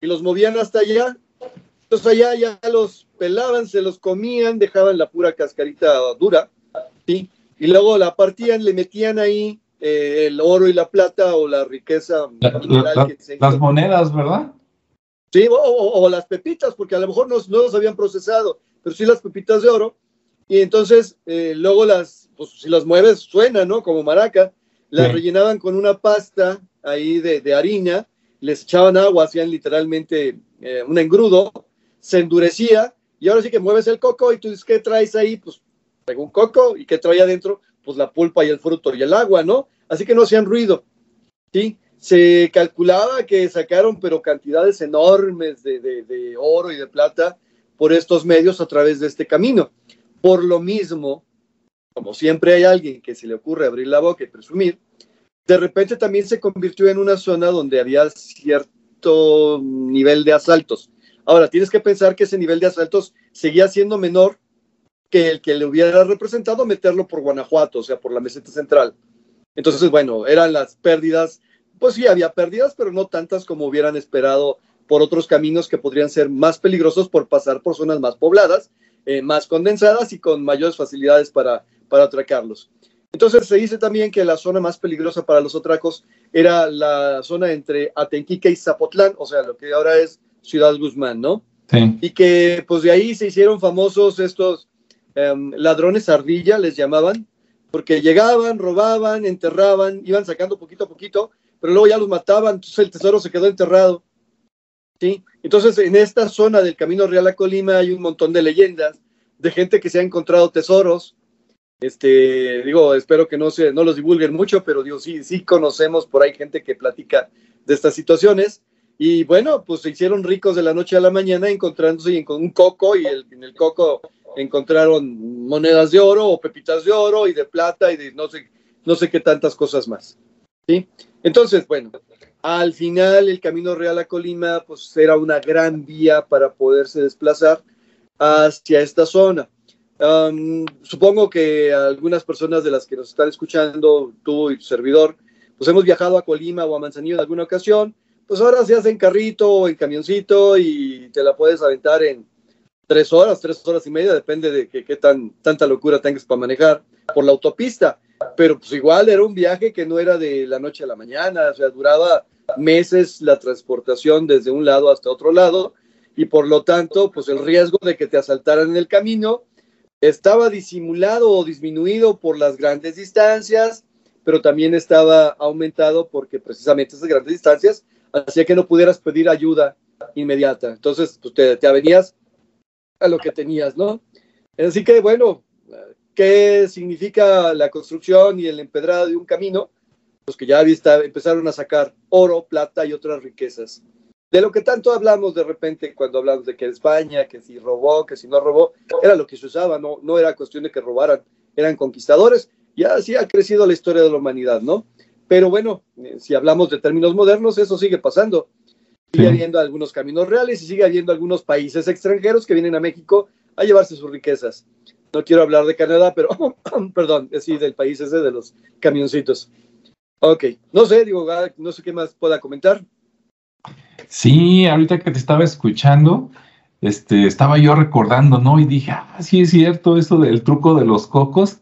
y los movían hasta allá. Entonces allá ya los pelaban, se los comían, dejaban la pura cascarita dura, ¿sí? Y luego la partían, le metían ahí eh, el oro y la plata o la riqueza Las monedas, ¿verdad? Sí, o, las pepitas, porque a lo mejor no, no los habían procesado, pero sí las pepitas de oro. Y entonces eh, luego las, pues si las mueves suena, ¿no? Como maraca. Las rellenaban con una pasta ahí de, de, harina, les echaban agua, hacían literalmente eh, un engrudo, se endurecía y ahora sí que mueves el coco y tú dices, ¿qué traes ahí? Pues traigo un coco y ¿qué trae adentro? Pues la pulpa y el fruto y el agua, ¿no? Así que no hacían ruido, ¿sí? Se calculaba que sacaron, pero cantidades enormes de, de oro y de plata por estos medios a través de este camino. Por lo mismo, como siempre hay alguien que se le ocurre abrir la boca y presumir, de repente también se convirtió en una zona donde había cierto nivel de asaltos. Ahora, tienes que pensar que ese nivel de asaltos seguía siendo menor que el que le hubiera representado meterlo por Guanajuato, o sea, por la meseta central. Entonces, bueno, eran las pérdidas, pues sí, había pérdidas, pero no tantas como hubieran esperado por otros caminos que podrían ser más peligrosos por pasar por zonas más pobladas, eh, más condensadas y con mayores facilidades para, para atracarlos. Entonces se dice también que la zona más peligrosa para los atracos era la zona entre Atenquique y Zapotlán, o sea, lo que ahora es Ciudad Guzmán, ¿no? Sí. Y que pues de ahí se hicieron famosos estos em, ladrones ardilla, les llamaban, porque llegaban, robaban, enterraban, iban sacando poquito a poquito, pero luego ya los mataban, entonces el tesoro se quedó enterrado. ¿sí? Entonces en esta zona del Camino Real a Colima hay un montón de leyendas de gente que se ha encontrado tesoros. Este, digo, espero que no se, no los divulguen mucho, pero digo, sí, sí conocemos por ahí gente que platica de estas situaciones. Y bueno, pues se hicieron ricos de la noche a la mañana encontrándose con un coco y en el coco encontraron monedas de oro o pepitas de oro y de plata y de no sé, no sé qué tantas cosas más. ¿sí? Entonces, bueno, al final el Camino Real a Colima pues era una gran vía para poderse desplazar hacia esta zona. Supongo que algunas personas de las que nos están escuchando, tú y tu servidor, pues hemos viajado a Colima o a Manzanillo en alguna ocasión, pues ahora se hace en carrito o en camioncito y te la puedes aventar en tres horas, tres horas y media, depende de qué tan, tanta locura tengas para manejar por la autopista. Pero pues igual era un viaje que no era de la noche a la mañana, o sea, duraba meses la transportación desde un lado hasta otro lado y por lo tanto, pues el riesgo de que te asaltaran en el camino estaba disimulado o disminuido por las grandes distancias, pero también estaba aumentado porque precisamente esas grandes distancias hacía que no pudieras pedir ayuda inmediata. Entonces, pues te, avenías a lo que tenías, ¿no? Así que, bueno, ¿qué significa la construcción y el empedrado de un camino? Pues que ya empezaron a sacar oro, plata y otras riquezas. De lo que tanto hablamos de repente cuando hablamos de que España, que si robó, que si no robó, era lo que se usaba, no, no era cuestión de que robaran, eran conquistadores y así ha crecido la historia de la humanidad, ¿no? Pero bueno, eh, si hablamos de términos modernos, eso sigue pasando. Sigue habiendo algunos caminos reales y sigue habiendo algunos países extranjeros que vienen a México a llevarse sus riquezas. No quiero hablar de Canadá, pero, perdón, sí, del país ese de los camioncitos. Ok, no sé, digo, ah, no sé qué más pueda comentar. Sí, ahorita que te estaba escuchando, este, estaba yo recordando, ¿no? Y dije, ah, sí es cierto, eso del truco de los cocos.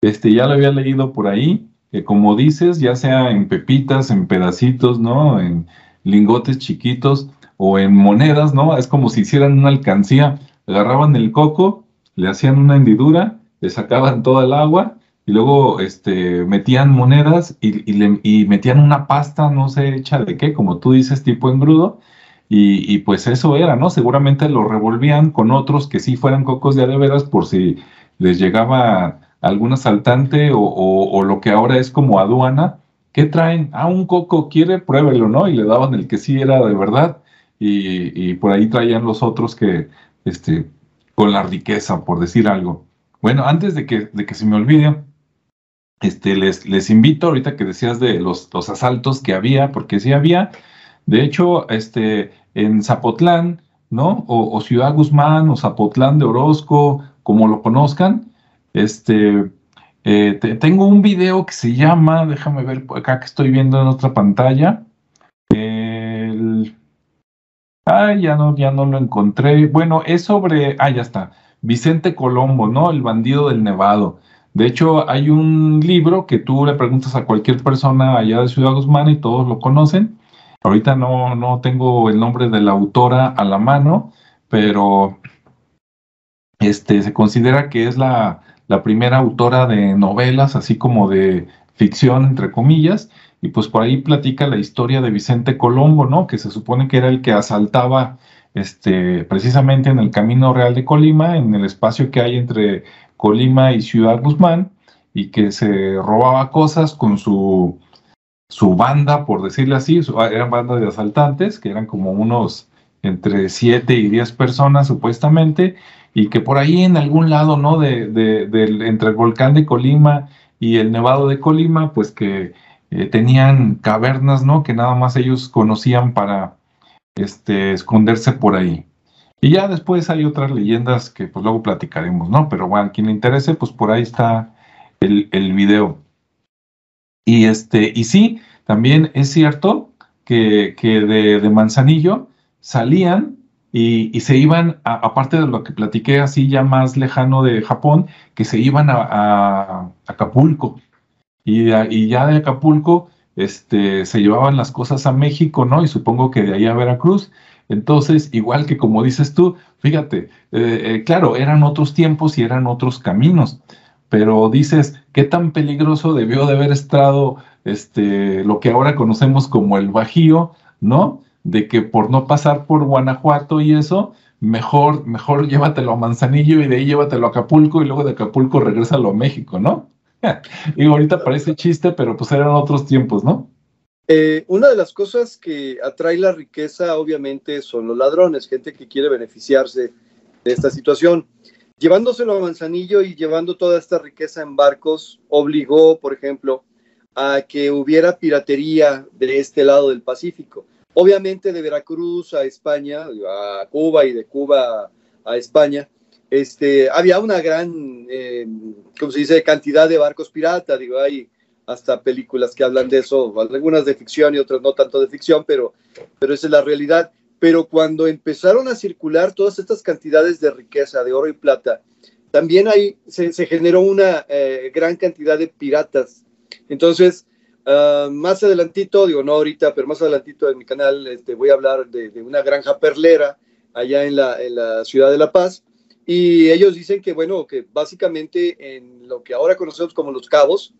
Este, ya lo había leído por ahí, que como dices, ya sea en pepitas, en pedacitos, ¿no? En lingotes chiquitos o en monedas, ¿no? Es como si hicieran una alcancía, agarraban el coco, le hacían una hendidura, le sacaban toda el agua y luego este, metían monedas y, le, y, metían una pasta, no sé, hecha de qué, como tú dices, tipo engrudo, y, y, pues eso era, ¿no? Seguramente lo revolvían con otros que sí fueran cocos de adeveras por si les llegaba algún asaltante o, lo que ahora es como aduana, ¿qué traen? Ah, un coco, quiere, pruébelo, ¿no? Y le daban el que sí era de verdad, y, por ahí traían los otros que, este, con la riqueza, por decir algo. Bueno, antes de que, de que se me olvide, este, les, invito, ahorita que decías de los, asaltos que había, porque sí había, de hecho, este, en Zapotlán, ¿no? O, Ciudad Guzmán, o Zapotlán de Orozco, como lo conozcan, este, eh, tengo un video que se llama, déjame ver acá que estoy viendo en otra pantalla. El, ya no, ya no lo encontré. Bueno, es sobre, ah, ya está. Vicente Colombo, ¿no? El bandido del Nevado. De hecho, hay un libro que tú le preguntas a cualquier persona allá de Ciudad Guzmán y todos lo conocen. Ahorita no, no tengo el nombre de la autora a la mano, pero este, se considera que es la, la primera autora de novelas, así como de ficción, entre comillas, y pues por ahí platica la historia de Vicente Colombo, ¿no? Que se supone que era el que asaltaba este, precisamente en el Camino Real de Colima, en el espacio que hay entre Colima y Ciudad Guzmán, y que se robaba cosas con su, su banda, por decirlo así, su, eran banda de asaltantes, que eran como unos entre 7 y 10 personas supuestamente, y que por ahí en algún lado, ¿no? De, entre el volcán de Colima y el nevado de Colima, pues que eh, tenían cavernas, ¿no? Que nada más ellos conocían para este, esconderse por ahí. Y ya después hay otras leyendas que pues luego platicaremos, ¿no? Pero bueno, a quien le interese, pues por ahí está el, el video. Y este, y sí, también es cierto que, que de, de Manzanillo salían y, se iban, aparte de lo que platiqué así ya más lejano de Japón, que se iban a, Acapulco. Y, y, ya de Acapulco este, se llevaban las cosas a México, ¿no? Y supongo que de ahí a Veracruz. Entonces, igual que como dices tú, fíjate, eh, eh, claro, eran otros tiempos y eran otros caminos, pero dices, ¿qué tan peligroso debió de haber estado este, lo que ahora conocemos como el Bajío, ¿no? de que por no pasar por Guanajuato y eso, mejor, mejor llévatelo a Manzanillo y de ahí llévatelo a Acapulco y luego de Acapulco regrésalo a México, ¿no? y ahorita parece chiste, pero pues eran otros tiempos, ¿no? Eh, una de las cosas que atrae la riqueza, obviamente, son los ladrones, gente que quiere beneficiarse de esta situación. Llevándoselo a Manzanillo y llevando toda esta riqueza en barcos, obligó, por ejemplo, a que hubiera piratería de este lado del Pacífico. Obviamente de Veracruz a España, a Cuba y de Cuba a España, este, había una gran, eh, ¿cómo se dice?, cantidad de barcos pirata, digo, hay hasta películas que hablan de eso, algunas de ficción y otras no tanto de ficción, pero, pero esa es la realidad. Pero cuando empezaron a circular todas estas cantidades de riqueza, de oro y plata, también ahí se, generó una eh, gran cantidad de piratas entonces, ah, más adelantito, digo no ahorita, pero más adelantito en mi canal este, voy a hablar de, una granja perlera allá en la ciudad de La Paz. Y ellos dicen que, bueno, que básicamente en lo que ahora conocemos como los cabos,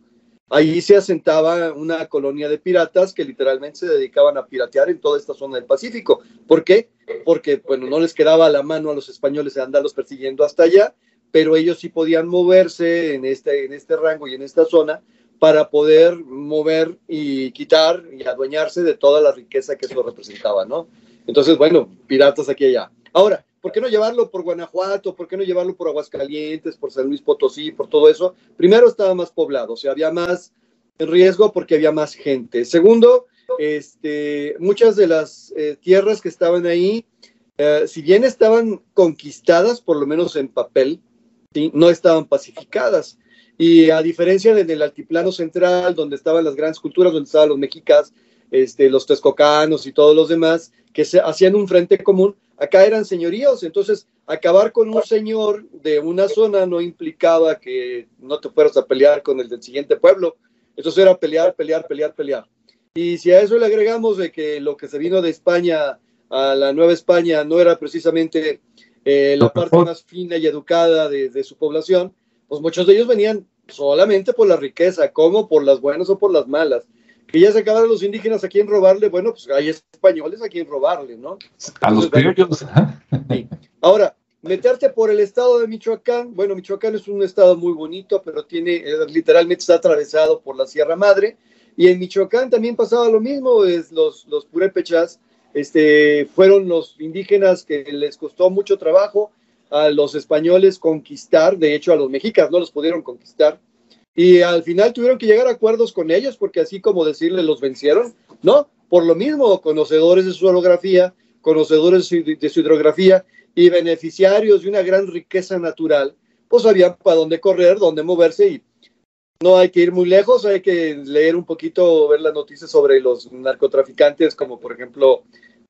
ahí se asentaba una colonia de piratas que literalmente se dedicaban a piratear en toda esta zona del Pacífico. ¿Por qué? Porque, bueno, no les quedaba la mano a los españoles de andarlos persiguiendo hasta allá, pero ellos sí podían moverse en este, en este rango y en esta zona para poder mover y quitar y adueñarse de toda la riqueza que eso representaba, ¿no? Entonces, bueno, piratas aquí y allá. Ahora, ¿por qué no llevarlo por Guanajuato? ¿Por qué no llevarlo por Aguascalientes, por San Luis Potosí, por todo eso? Primero, estaba más poblado, o sea, había más riesgo porque había más gente. Segundo, este, muchas de las eh, tierras que estaban ahí, eh, si bien estaban conquistadas, por lo menos en papel, no estaban pacificadas. Y a diferencia del altiplano central, donde estaban las grandes culturas, donde estaban los mexicas, este, los texcocanos y todos los demás, que se hacían un frente común, acá eran señoríos. Entonces, acabar con un señor de una zona no implicaba que no te fueras a pelear con el del siguiente pueblo. Entonces era pelear, pelear, pelear, pelear. Y si a eso le agregamos de que lo que se vino de España a la Nueva España no era precisamente eh, la parte más fina y educada de, de su población, pues muchos de ellos venían solamente por la riqueza, como por las buenas o por las malas. Que ya se acabaron los indígenas a quien robarle, bueno, pues hay españoles a quien robarle, ¿no? A los criollos. Ahora, meterte por el estado de Michoacán, bueno, Michoacán es un estado muy bonito, pero tiene, eh, literalmente está atravesado por la Sierra Madre, y en Michoacán también pasaba lo mismo, es los, los purépechas, este, fueron los indígenas que les costó mucho trabajo, a los españoles conquistar, de hecho a los mexicas no los pudieron conquistar, y al final tuvieron que llegar a acuerdos con ellos porque así como decirle los vencieron, ¿no? Por lo mismo, conocedores de su orografía, conocedores de su hidrografía y beneficiarios de una gran riqueza natural, pues sabían para dónde correr, dónde moverse y no hay que ir muy lejos, hay que leer un poquito, ver las noticias sobre los narcotraficantes, como por ejemplo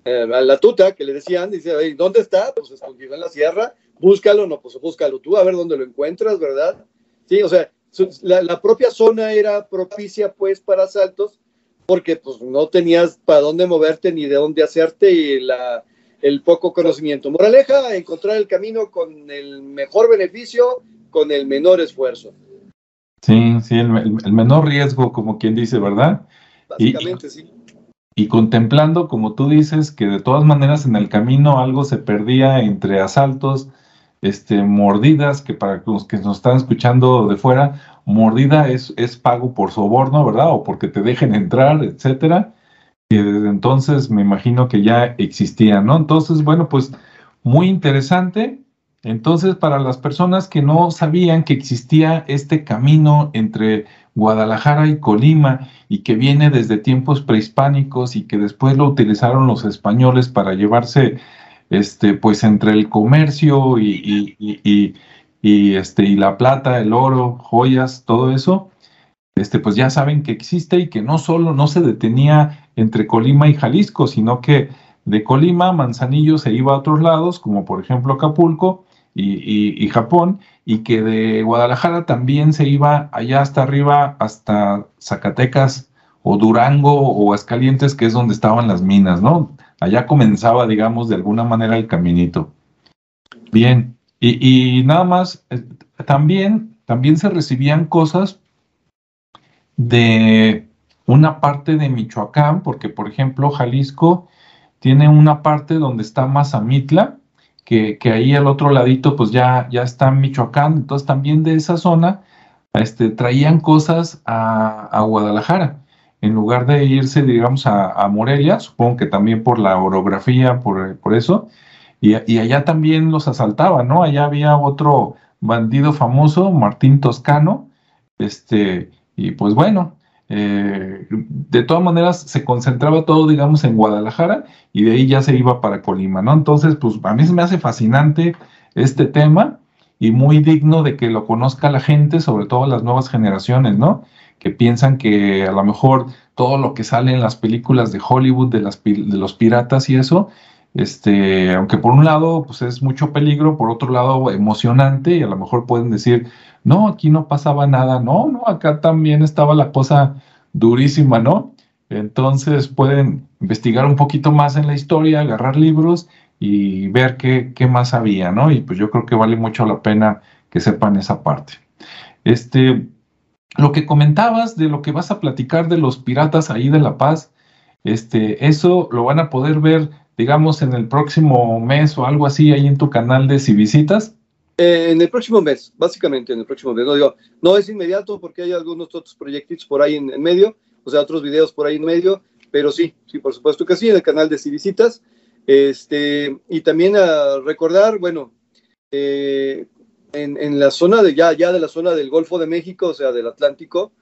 eh, a la tuta que le decían, dice, ¿dónde está? Pues escondido en la sierra, búscalo, no, pues búscalo tú, a ver dónde lo encuentras, ¿verdad? Sí, o sea, la, propia zona era propicia pues para asaltos porque pues no tenías para dónde moverte ni de dónde hacerte y la, el poco conocimiento. Moraleja, encontrar el camino con el mejor beneficio, con el menor esfuerzo. Sí, sí, el, menor riesgo, como quien dice, ¿verdad? Básicamente, sí. Y contemplando, como tú dices, que de todas maneras en el camino algo se perdía entre asaltos, este, mordidas, que para los que nos están escuchando de fuera, mordida es, es pago por soborno, ¿verdad? O porque te dejen entrar, etcétera. Que desde entonces me imagino que ya existía, ¿no? Entonces, bueno, pues muy interesante. Entonces, para las personas que no sabían que existía este camino entre Guadalajara y Colima y que viene desde tiempos prehispánicos y que después lo utilizaron los españoles para llevarse este, pues entre el comercio y, y, este, y la plata, el oro, joyas, todo eso, este, pues ya saben que existe y que no solo no se detenía entre Colima y Jalisco, sino que de Colima, Manzanillo se iba a otros lados, como por ejemplo Acapulco y, y Japón, y que de Guadalajara también se iba allá hasta arriba, hasta Zacatecas o Durango o Ascalientes, que es donde estaban las minas, ¿no? Allá comenzaba, digamos, de alguna manera el caminito. Bien, y, nada más, eh, también, también se recibían cosas de una parte de Michoacán, porque por ejemplo Jalisco tiene una parte donde está Mazamitla, que, que ahí al otro ladito pues ya, ya está Michoacán, entonces también de esa zona este, traían cosas a, a Guadalajara en lugar de irse, digamos, a, Morelia, supongo que también por la orografía, por, eso, y, allá también los asaltaban, ¿no? Allá había otro bandido famoso, Martín Toscano, este, y pues bueno, eh, de todas maneras se concentraba todo, digamos, en Guadalajara y de ahí ya se iba para Colima, ¿no? Entonces, pues a mí se me hace fascinante este tema y muy digno de que lo conozca la gente, sobre todo las nuevas generaciones, ¿no? Que piensan que a lo mejor todo lo que sale en las películas de Hollywood, de, las, de los piratas y eso, este, aunque por un lado pues es mucho peligro, por otro lado emocionante y a lo mejor pueden decir, no, aquí no pasaba nada, no, no, acá también estaba la cosa durísima, ¿no? Entonces pueden investigar un poquito más en la historia, agarrar libros y ver qué, qué más había, ¿no? Y pues yo creo que vale mucho la pena que sepan esa parte. Este, lo que comentabas de lo que vas a platicar de los piratas ahí de La Paz, este, eso lo van a poder ver digamos, en el próximo mes o algo así ahí en tu canal de Si Visitas? Eh, en el próximo mes, básicamente en el próximo mes. No, digo, no es inmediato porque hay algunos otros proyectitos por ahí en, medio, o sea, otros videos por ahí en medio, pero sí, sí, por supuesto que sí, en el canal de Si Visitas. Este, y también a recordar, bueno, eh, en, la zona de ya, ya de la zona del Golfo de México, o sea, del Atlántico,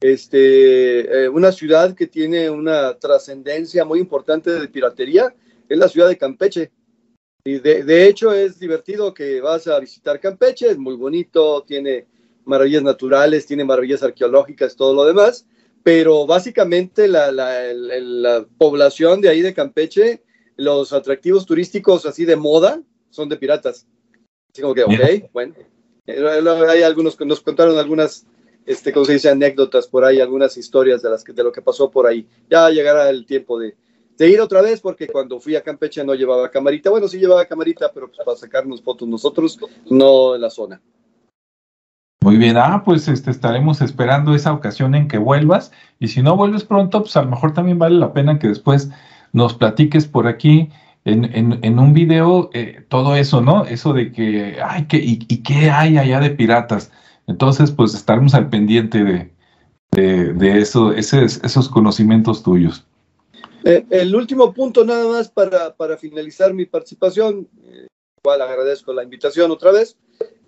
este, eh, una ciudad que tiene una trascendencia muy importante de piratería, es la ciudad de Campeche. Y de, hecho es divertido que vas a visitar Campeche, es muy bonito, tiene maravillas naturales, tiene maravillas arqueológicas, todo lo demás, pero básicamente la, la, población de ahí de Campeche, los atractivos turísticos así de moda son de piratas. Así como que, ok, bueno. Eh, hay algunos nos contaron algunas, este, como se dice, anécdotas por ahí, algunas historias de, las que, de lo que pasó por ahí. Ya llegará el tiempo de, de ir otra vez, porque cuando fui a Campeche no llevaba camarita. Bueno, sí llevaba camarita, pero pues para sacarnos fotos nosotros, no en la zona. Muy bien, ah, pues este, estaremos esperando esa ocasión en que vuelvas. Y si no vuelves pronto, pues a lo mejor también vale la pena que después nos platiques por aquí en, un video eh, todo eso, ¿no? Eso de que, ay, que, y, qué hay allá de piratas. Entonces, pues estaremos al pendiente de, de, eso, esos conocimientos tuyos. Eh, el último punto nada más para, para finalizar mi participación, eh, igual agradezco la invitación otra vez,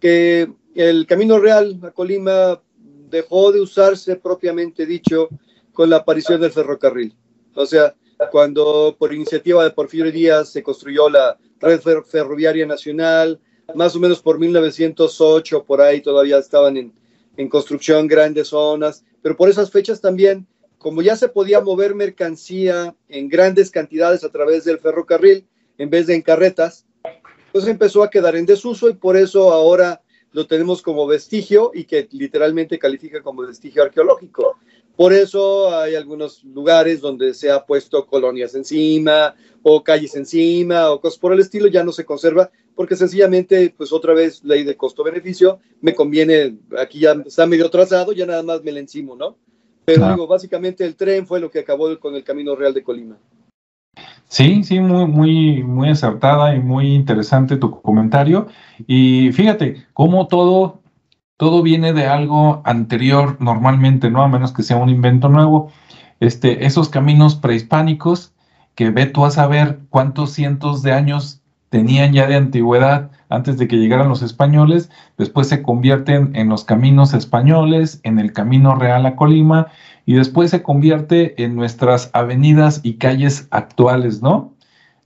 que el Camino Real a Colima dejó de usarse propiamente dicho con la aparición del ferrocarril. O sea, cuando por iniciativa de Porfirio Díaz se construyó la red ferroviaria nacional, más o menos por 1908, por ahí todavía estaban en, en construcción grandes zonas, pero por esas fechas también como ya se podía mover mercancía en grandes cantidades a través del ferrocarril en vez de en carretas, pues empezó a quedar en desuso y por eso ahora lo tenemos como vestigio y que literalmente califica como vestigio arqueológico. Por eso hay algunos lugares donde se ha puesto colonias encima o calles encima o cosas por el estilo, ya no se conserva porque sencillamente, pues otra vez, ley de costo-beneficio, me conviene, aquí ya está medio trazado, ya nada más me le encimo, ¿no? Pero digo, básicamente el tren fue lo que acabó con el Camino Real de Colima. Sí, sí, muy, muy, muy acertada y muy interesante tu comentario. Y fíjate, cómo todo, todo viene de algo anterior normalmente, ¿no? A menos que sea un invento nuevo. Este, esos caminos prehispánicos que ve tú a saber cuántos cientos de años tenían ya de antigüedad antes de que llegaran los españoles, después se convierten en los caminos españoles, en el camino real a Colima, y después se convierte en nuestras avenidas y calles actuales, ¿no?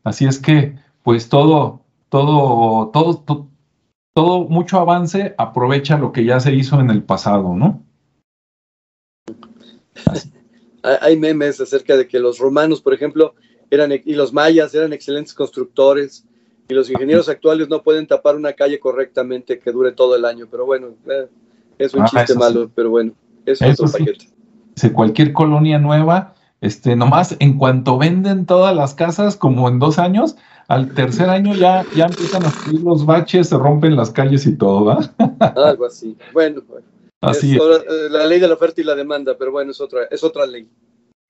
Así es que, pues todo, todo, todo, todo, mucho avance aprovecha lo que ya se hizo en el pasado, ¿no? Hay memes acerca de que los romanos, por ejemplo, eran y los mayas eran excelentes constructores y los ingenieros actuales no pueden tapar una calle correctamente que dure todo el año. Pero bueno, eh, es un ah, chiste malo, pero bueno, eso, es otro paquete. Si cualquier colonia nueva, este, nomás en cuanto venden todas las casas, como en dos años, al tercer año ya, ya empiezan a subir los baches, se rompen las calles y todo, ¿va? Algo así. Bueno, así es, eh, la ley de la oferta y la demanda, pero bueno, es otra, es otra ley.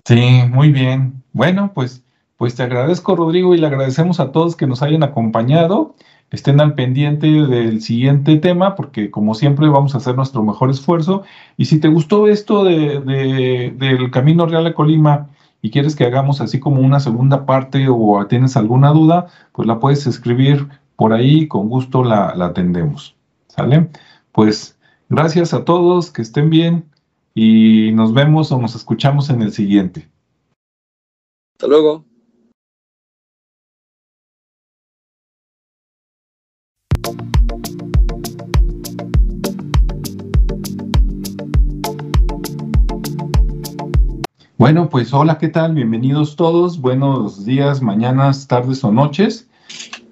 Sí, muy bien. Bueno, pues pues te agradezco, Rodrigo, y le agradecemos a todos que nos hayan acompañado. Estén al pendiente del siguiente tema, porque como siempre vamos a hacer nuestro mejor esfuerzo. Y si te gustó esto de, del Camino Real a Colima y quieres que hagamos así como una segunda parte o tienes alguna duda, pues la puedes escribir por ahí, con gusto la, la atendemos. ¿Sale? Pues gracias a todos, que estén bien. y nos vemos o nos escuchamos en el siguiente. Hasta luego. Bueno, pues hola, ¿qué tal? Bienvenidos todos. Buenos días, mañanas, tardes o noches.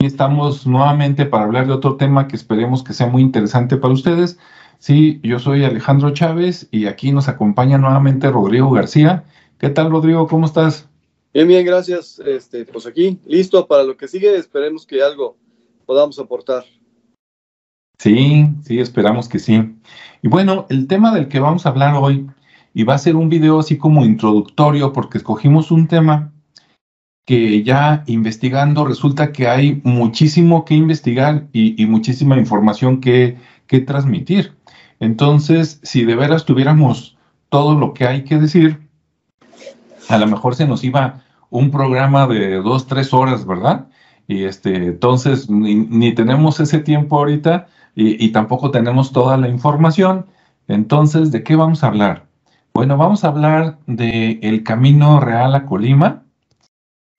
Estamos nuevamente para hablar de otro tema que esperemos que sea muy interesante para ustedes. Sí, yo soy Alejandro Chávez y aquí nos acompaña nuevamente Rodrigo García. ¿Qué tal, Rodrigo? ¿Cómo estás? Bien, bien, gracias. Este, pues aquí, listo para lo que sigue. Esperemos que algo podamos aportar. Sí, sí, esperamos que sí. Y bueno, el tema del que vamos a hablar hoy y va a ser un video así como introductorio porque escogimos un tema que ya investigando resulta que hay muchísimo que investigar y, muchísima información que, que, transmitir. Entonces, si de veras tuviéramos todo lo que hay que decir, a lo mejor se nos iba un programa de dos, tres horas, ¿verdad? Y este, entonces ni, tenemos ese tiempo ahorita y, tampoco tenemos toda la información. Entonces, ¿de qué vamos a hablar? Bueno, vamos a hablar del el camino real a Colima,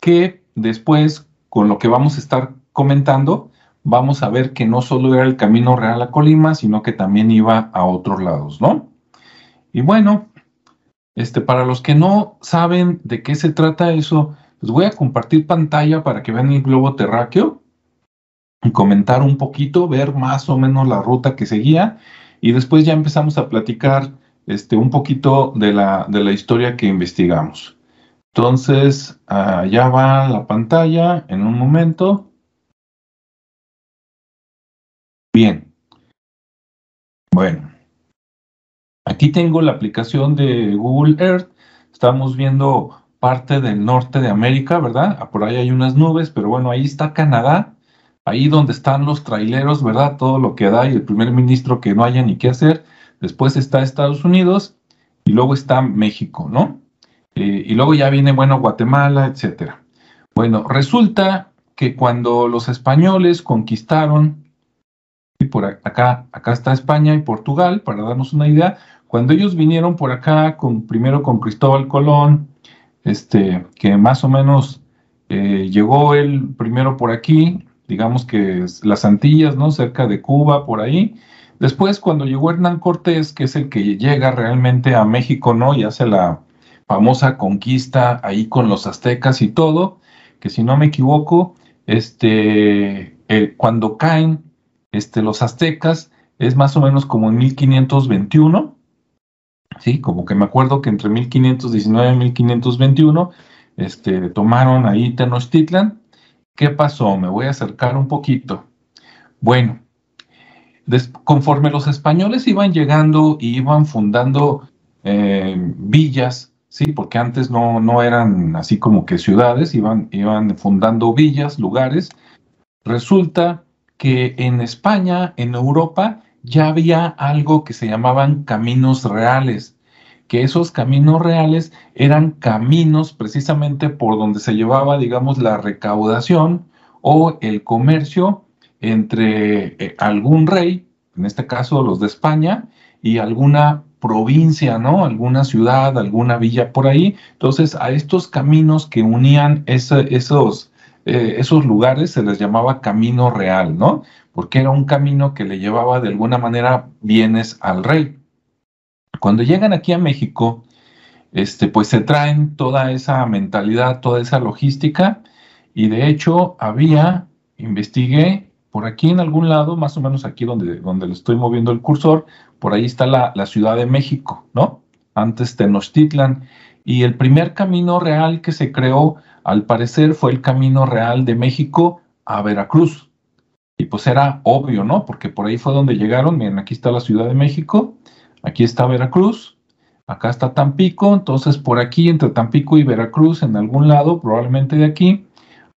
que después, con lo que vamos a estar comentando, vamos a ver que no solo era el camino real a Colima, sino que también iba a otros lados, ¿no? Y bueno, este, para los que no saben de qué se trata eso, les voy a compartir pantalla para que vean el globo terráqueo comentar un poquito, ver más o menos la ruta que seguía y después ya empezamos a platicar este, un poquito de la, de la historia que investigamos. Entonces, allá va la pantalla en un momento. Bien. Bueno. Aquí tengo la aplicación de Google Earth. Estamos viendo parte del norte de América, ¿verdad? Ah, por ahí hay unas nubes, pero bueno, ahí está Canadá. Ahí donde están los traileros, ¿verdad? Todo lo que da y el primer ministro que no haya ni qué hacer después está Estados Unidos y luego está México, ¿no? Eh, y luego ya viene, bueno, Guatemala, etcétera. Bueno, resulta que cuando los españoles conquistaron, y por acá, acá está España y Portugal, para darnos una idea, cuando ellos vinieron por acá, con, primero con Cristóbal Colón, este, que más o menos eh, llegó él primero por aquí, digamos que las Antillas, ¿no? Cerca de Cuba, por ahí, Después, cuando llegó Hernán Cortés, que es el que llega realmente a México, ¿no? Y hace la famosa conquista ahí con los aztecas y todo, que si no me equivoco, este, eh, cuando caen este, los aztecas, es más o menos como en 1521, ¿sí? Como que me acuerdo que entre 1519 y 1521, este, tomaron ahí Tenochtitlan. ¿Qué pasó? Me voy a acercar un poquito. Bueno, conforme los españoles iban llegando y iban fundando eh, villas, sí, porque antes no, no eran así como que ciudades, iban, iban fundando villas, lugares, resulta que en España, en Europa, ya había algo que se llamaban caminos reales, que esos caminos reales eran caminos precisamente por donde se llevaba, digamos, la recaudación o el comercio entre eh, algún rey, en este caso los de España, y alguna provincia, ¿no? Alguna ciudad, alguna villa por ahí. Entonces, a estos caminos que unían esos, eh, esos lugares se les llamaba camino real, ¿no? Porque era un camino que le llevaba de alguna manera bienes al rey. Cuando llegan aquí a México, este, pues se traen toda esa mentalidad, toda esa logística, y de hecho había, investigué, por aquí en algún lado, más o menos aquí donde, donde le estoy moviendo el cursor, por ahí está la, Ciudad de México, ¿no? Antes Tenochtitlan. Y el primer camino real que se creó, al parecer, fue el camino real de México a Veracruz. Y pues era obvio, ¿no? Porque por ahí fue donde llegaron. Miren, aquí está la Ciudad de México, aquí está Veracruz, acá está Tampico. Entonces, por aquí, entre Tampico y Veracruz, en algún lado, probablemente de aquí,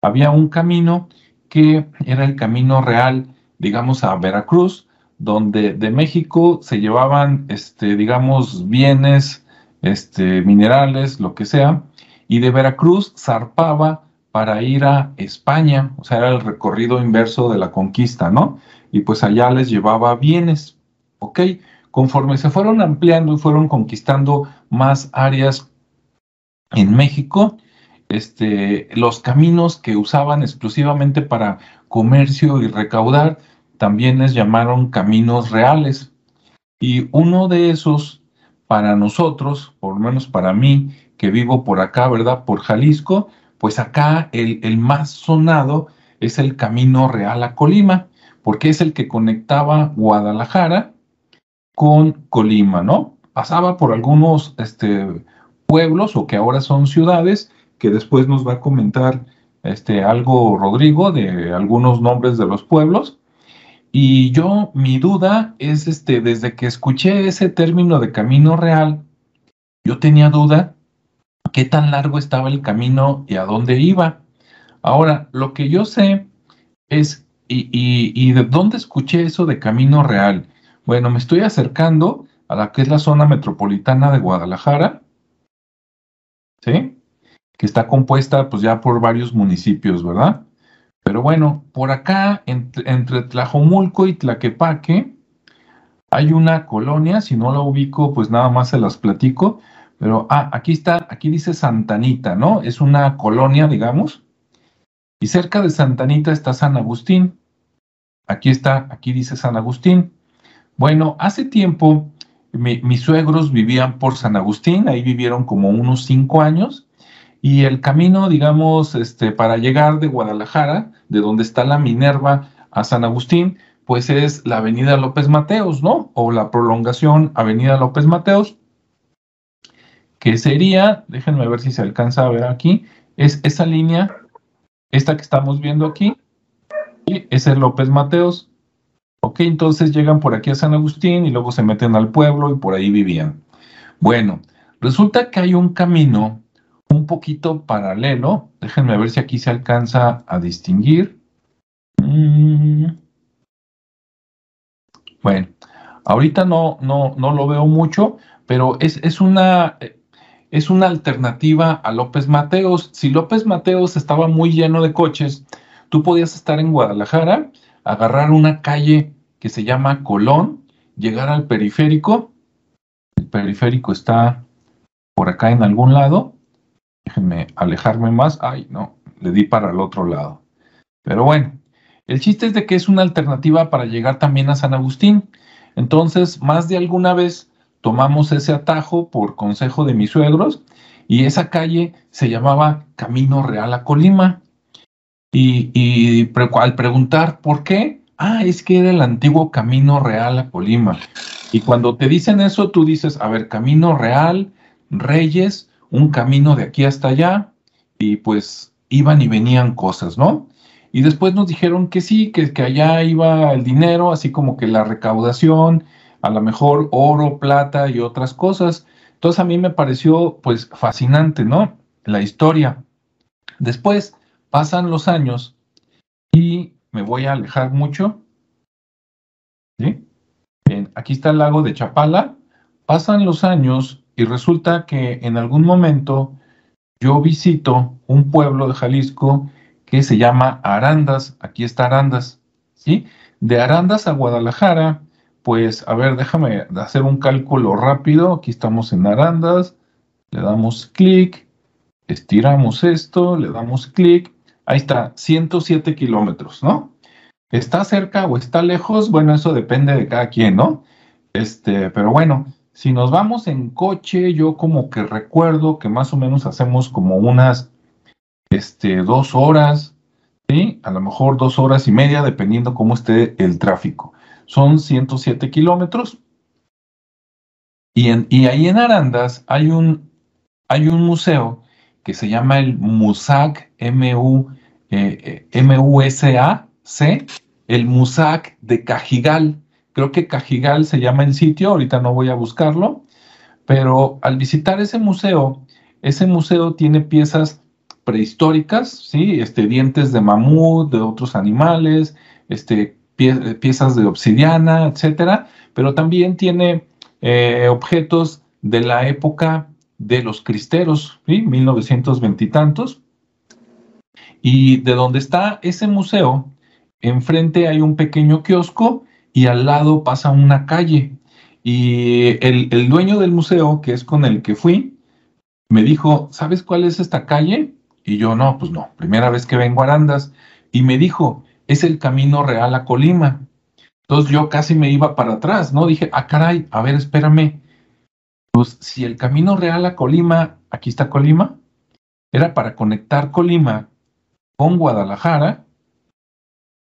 había un camino que era el camino real, digamos, a Veracruz, donde de México se llevaban, este, digamos, bienes, este, minerales, lo que sea, y de Veracruz zarpaba para ir a España, o sea, era el recorrido inverso de la conquista, ¿no? Y pues allá les llevaba bienes, ¿ok? Conforme se fueron ampliando y fueron conquistando más áreas en México, este, los caminos que usaban exclusivamente para comercio y recaudar también les llamaron caminos reales. Y uno de esos, para nosotros, por lo menos para mí, que vivo por acá, ¿verdad? Por Jalisco, pues acá el, el más sonado es el Camino Real a Colima, porque es el que conectaba Guadalajara con Colima, ¿no? Pasaba por algunos este, pueblos o que ahora son ciudades, que después nos va a comentar este, algo Rodrigo de algunos nombres de los pueblos. Y yo, mi duda es, este, desde que escuché ese término de camino real, yo tenía duda qué tan largo estaba el camino y a dónde iba. Ahora, lo que yo sé es, y, y de dónde escuché eso de camino real. Bueno, me estoy acercando a la que es la zona metropolitana de Guadalajara, ¿sí? Que está compuesta pues ya por varios municipios, ¿verdad? Pero bueno, por acá, entre, Tlajomulco y Tlaquepaque, hay una colonia, si no la ubico, pues nada más se las platico, pero ah, aquí está, aquí dice Santanita, ¿no? Es una colonia, digamos, y cerca de Santanita está San Agustín. Aquí está, aquí dice San Agustín. Bueno, hace tiempo mis suegros vivían por San Agustín, ahí vivieron como unos cinco años, y el camino, digamos, este, para llegar de Guadalajara, de donde está la Minerva, a San Agustín, pues es la Avenida López Mateos, ¿no? O la prolongación Avenida López Mateos, que sería, déjenme ver si se alcanza a ver aquí, es esa línea, esta que estamos viendo aquí, y ese es López Mateos, Ok, entonces llegan por aquí a San Agustín y luego se meten al pueblo y por ahí vivían. Bueno, resulta que hay un camino un poquito paralelo. Déjenme ver si aquí se alcanza a distinguir. Mm. Bueno, ahorita no, no, no lo veo mucho, pero es, es, una, es una alternativa a López Mateos. Si López Mateos estaba muy lleno de coches, tú podías estar en Guadalajara, agarrar una calle que se llama Colón, llegar al periférico. El periférico está por acá en algún lado. Déjenme alejarme más. Ay, no, le di para el otro lado. Pero bueno, el chiste es de que es una alternativa para llegar también a San Agustín. Entonces, más de alguna vez tomamos ese atajo por consejo de mis suegros y esa calle se llamaba Camino Real a Colima. Y, y al preguntar por qué, ah, es que era el antiguo camino real a Colima. Y cuando te dicen eso, tú dices, a ver, camino real, reyes, un camino de aquí hasta allá, y pues iban y venían cosas, ¿no? Y después nos dijeron que sí, que, que allá iba el dinero, así como que la recaudación, a lo mejor oro, plata y otras cosas. Entonces a mí me pareció pues fascinante, ¿no? La historia. Después pasan los años y me voy a alejar mucho. aquí está el lago de Chapala. Pasan los años y resulta que en algún momento yo visito un pueblo de Jalisco que se llama Arandas. Aquí está Arandas. ¿sí? De Arandas a Guadalajara, pues, a ver, déjame hacer un cálculo rápido. Aquí estamos en Arandas. Le damos clic, estiramos esto, le damos clic Ahí está, 107 kilómetros, ¿no? ¿Está cerca o está lejos? Bueno, eso depende de cada quien, ¿no? Este, pero bueno, si nos vamos en coche, yo como que recuerdo que más o menos hacemos como unas este, dos horas, ¿sí? A lo mejor dos horas y media, dependiendo cómo esté el tráfico. Son 107 kilómetros. Y, en, y ahí en Arandas hay un, hay un museo que se llama el MUSAC, M-U, eh, M-U-S-A-C, el MUSAC de Cajigal. Creo que Cajigal se llama el sitio, ahorita no voy a buscarlo, pero al visitar ese museo, ese museo tiene piezas prehistóricas, ¿sí? Este, dientes de mamut, de otros animales, este, piezas de obsidiana, etcétera, pero también tiene eh, objetos de la época de los cristeros, ¿sí? 1920 y tantos. Y de donde está ese museo, enfrente hay un pequeño kiosco y al lado pasa una calle. Y el, el dueño del museo, que es con el que fui, me dijo, ¿sabes cuál es esta calle? Y yo, no, pues no, primera vez que vengo a Arandas. Y me dijo, es el camino real a Colima. Entonces yo casi me iba para atrás, ¿no? Dije, ah, caray, a ver, espérame. Pues si el camino real a Colima, aquí está Colima, era para conectar Colima con Guadalajara,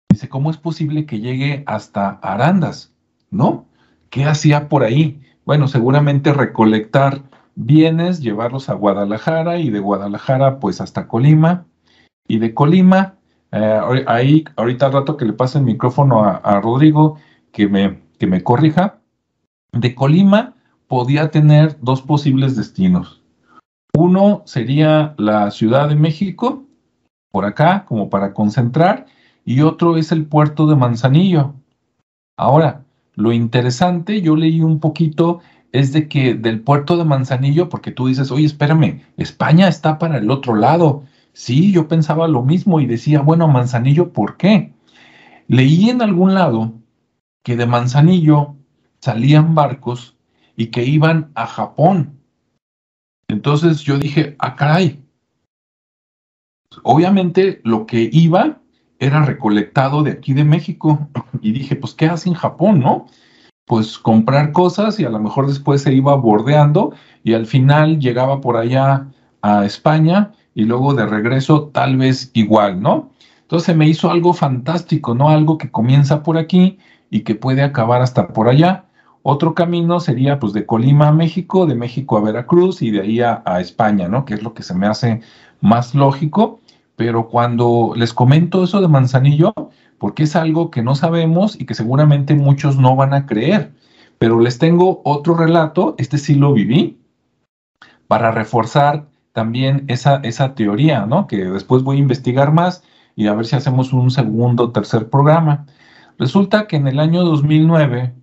dice, ¿cómo es posible que llegue hasta Arandas? ¿No? ¿Qué hacía por ahí? Bueno, seguramente recolectar bienes, llevarlos a Guadalajara y de Guadalajara pues hasta Colima y de Colima eh, ahí, ahorita rato que le pase el micrófono a, Rodrigo, que me, que me corrija, de Colima podía tener dos posibles destinos. Uno sería la Ciudad de México, por acá, como para concentrar, y otro es el puerto de Manzanillo. Ahora, lo interesante, yo leí un poquito, es de que del puerto de Manzanillo, porque tú dices, oye, espérame, España está para el otro lado, Sí, yo pensaba lo mismo y decía, bueno, Manzanillo, ¿por qué? Leí en algún lado que de Manzanillo salían barcos y que iban a Japón. Entonces yo dije, ah, caray. Obviamente lo que iba era recolectado de aquí de México. Y dije, pues, ¿qué hace en Japón, no? Pues comprar cosas y a lo mejor después se iba bordeando y al final llegaba por allá a España y luego de regreso tal vez igual, ¿no? Entonces me hizo algo fantástico, ¿no? Algo que comienza por aquí y que puede acabar hasta por allá. Otro camino sería pues de Colima a México, de México a Veracruz y de ahí a, España, ¿no? Que es lo que se me hace más lógico. Pero cuando les comento eso de Manzanillo, porque es algo que no sabemos y que seguramente muchos no van a creer. Pero les tengo otro relato, este sí lo viví, para reforzar también esa, esa teoría, ¿no? Que después voy a investigar más y a ver si hacemos un segundo o tercer programa. Resulta que en el año 2009,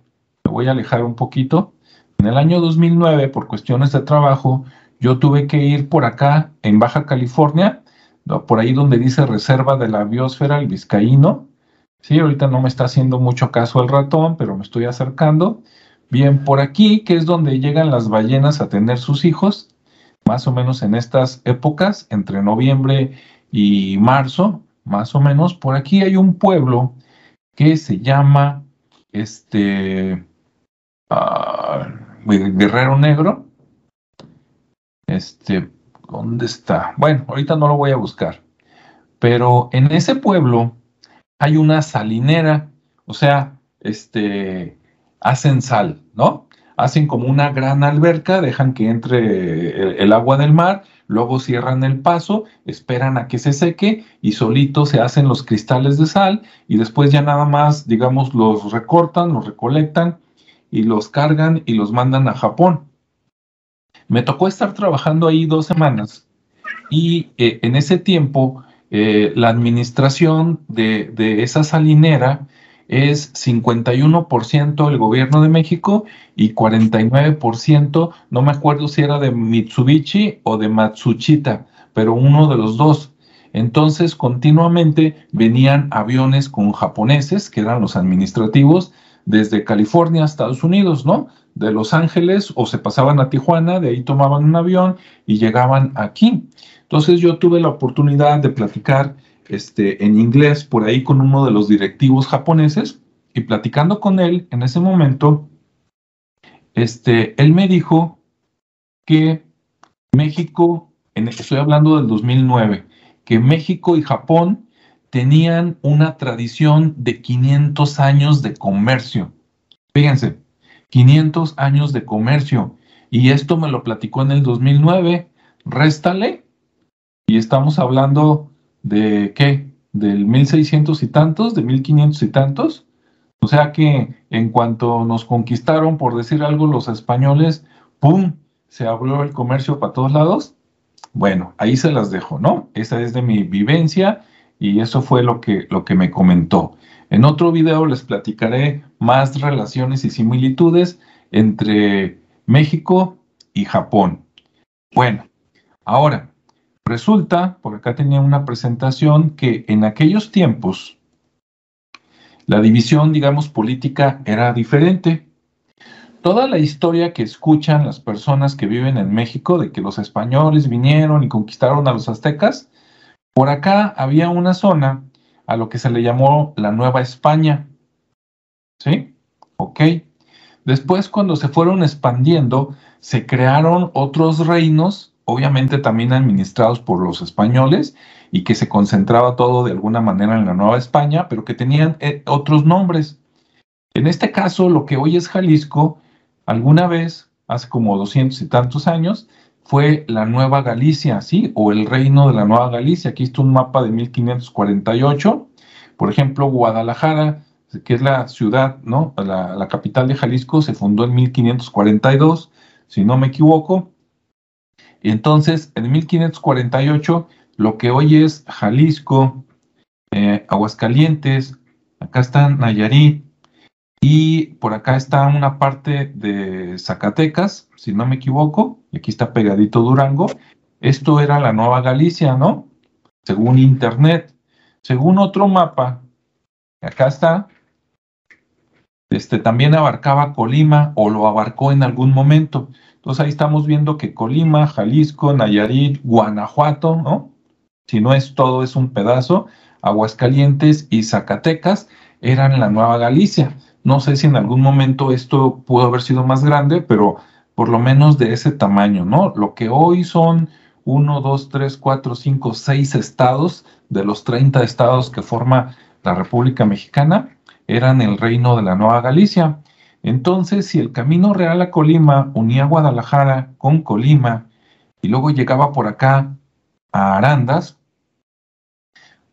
voy a alejar un poquito, en el año 2009, por cuestiones de trabajo, yo tuve que ir por acá, en Baja California, por ahí donde dice Reserva de la Biosfera, el Vizcaíno. Sí, ahorita no me está haciendo mucho caso el ratón, pero me estoy acercando. Bien, por aquí, que es donde llegan las ballenas a tener sus hijos, más o menos en estas épocas, entre noviembre y marzo, más o menos, por aquí hay un pueblo que se llama este ah, Guerrero Negro. Este, ¿dónde está? Bueno, ahorita no lo voy a buscar. Pero en ese pueblo hay una salinera, o sea, este, hacen sal, ¿no? hacen como una gran alberca, dejan que entre el, agua del mar, luego cierran el paso, esperan a que se seque y solito se hacen los cristales de sal y después ya nada más, digamos, los recortan, los recolectan y los cargan y los mandan a Japón. Me tocó estar trabajando ahí dos semanas y eh, en ese tiempo eh, la administración de, de esa salinera es 51% el gobierno de México y 49%, no me acuerdo si era de Mitsubishi o de Matsushita, pero uno de los dos. Entonces, continuamente venían aviones con japoneses, que eran los administrativos, desde California a Estados Unidos, ¿no? De Los Ángeles o se pasaban a Tijuana, de ahí tomaban un avión y llegaban aquí. Entonces yo tuve la oportunidad de platicar este, en inglés por ahí con uno de los directivos japoneses y platicando con él en ese momento, este, él me dijo que México, en, estoy hablando del 2009, que México y Japón tenían una tradición de 500 años de comercio. Fíjense, 500 años de comercio. Y esto me lo platicó en el 2009. Réstale. Y estamos hablando de qué? Del 1600 y tantos, de 1500 y tantos. O sea que en cuanto nos conquistaron, por decir algo, los españoles, ¡pum! Se abrió el comercio para todos lados. Bueno, ahí se las dejo, ¿no? Esa es de mi vivencia y eso fue lo que, lo que me comentó. En otro video les platicaré más relaciones y similitudes entre México y Japón. Bueno, ahora, Resulta, por acá tenía una presentación, que en aquellos tiempos la división, digamos, política era diferente. toda la historia que escuchan las personas que viven en México de que los españoles vinieron y conquistaron a los aztecas, por acá había una zona a lo que se le llamó la Nueva España. ¿Sí? Ok. Después, cuando se fueron expandiendo, se crearon otros reinos, obviamente también administrados por los españoles, y que se concentraba todo de alguna manera en la Nueva España, pero que tenían eh, otros nombres. En este caso, lo que hoy es Jalisco, alguna vez, hace como doscientos y tantos años, fue la Nueva Galicia, ¿sí? O el reino de la Nueva Galicia. Aquí está un mapa de 1548. Por ejemplo, Guadalajara, que es la ciudad, ¿no? La, capital de Jalisco, se fundó en 1542, si no me equivoco. Entonces, en 1548, lo que hoy es Jalisco, eh, Aguascalientes, acá está Nayarit, y por acá está una parte de Zacatecas, si no me equivoco, y aquí está pegadito Durango. Esto era la Nueva Galicia, ¿no? Según Internet. Según otro mapa, acá está, este también abarcaba Colima o lo abarcó en algún momento. Entonces ahí estamos viendo que Colima, Jalisco, Nayarit, Guanajuato, ¿no? Si no es todo, es un pedazo. Aguascalientes y Zacatecas eran la Nueva Galicia. No sé si en algún momento esto pudo haber sido más grande, pero por lo menos de ese tamaño, ¿no? Lo que hoy son 1, 2, 3, 4, 5, 6 estados de los 30 estados que forma la República Mexicana, eran el reino de la Nueva Galicia. Entonces, si el camino real a Colima unía Guadalajara con Colima y luego llegaba por acá a Arandas,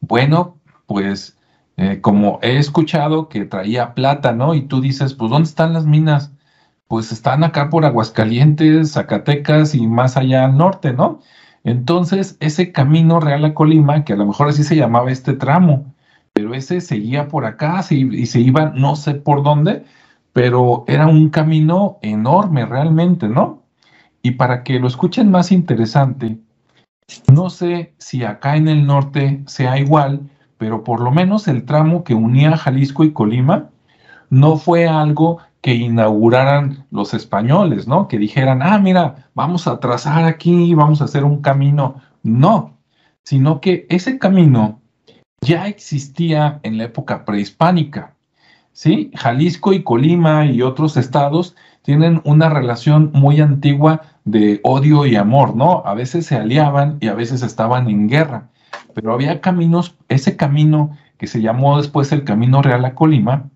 bueno, pues eh, como he escuchado que traía plata, ¿no? Y tú dices, pues ¿dónde están las minas? Pues están acá por Aguascalientes, Zacatecas y más allá al norte, ¿no? Entonces, ese camino real a Colima, que a lo mejor así se llamaba este tramo, pero ese seguía por acá y se iba no sé por dónde, pero era un camino enorme realmente, ¿no? Y para que lo escuchen más interesante, no sé si acá en el norte sea igual, pero por lo menos el tramo que unía Jalisco y Colima no fue algo que inauguraran los españoles, ¿no? Que dijeran, ah, mira, vamos a trazar aquí, vamos a hacer un camino. No, sino que ese camino ya existía en la época prehispánica. ¿Sí? Jalisco y Colima y otros estados tienen una relación muy antigua de odio y amor, ¿no? A veces se aliaban y a veces estaban en guerra pero había caminos, ese camino que se llamó después el Camino Real a Colima,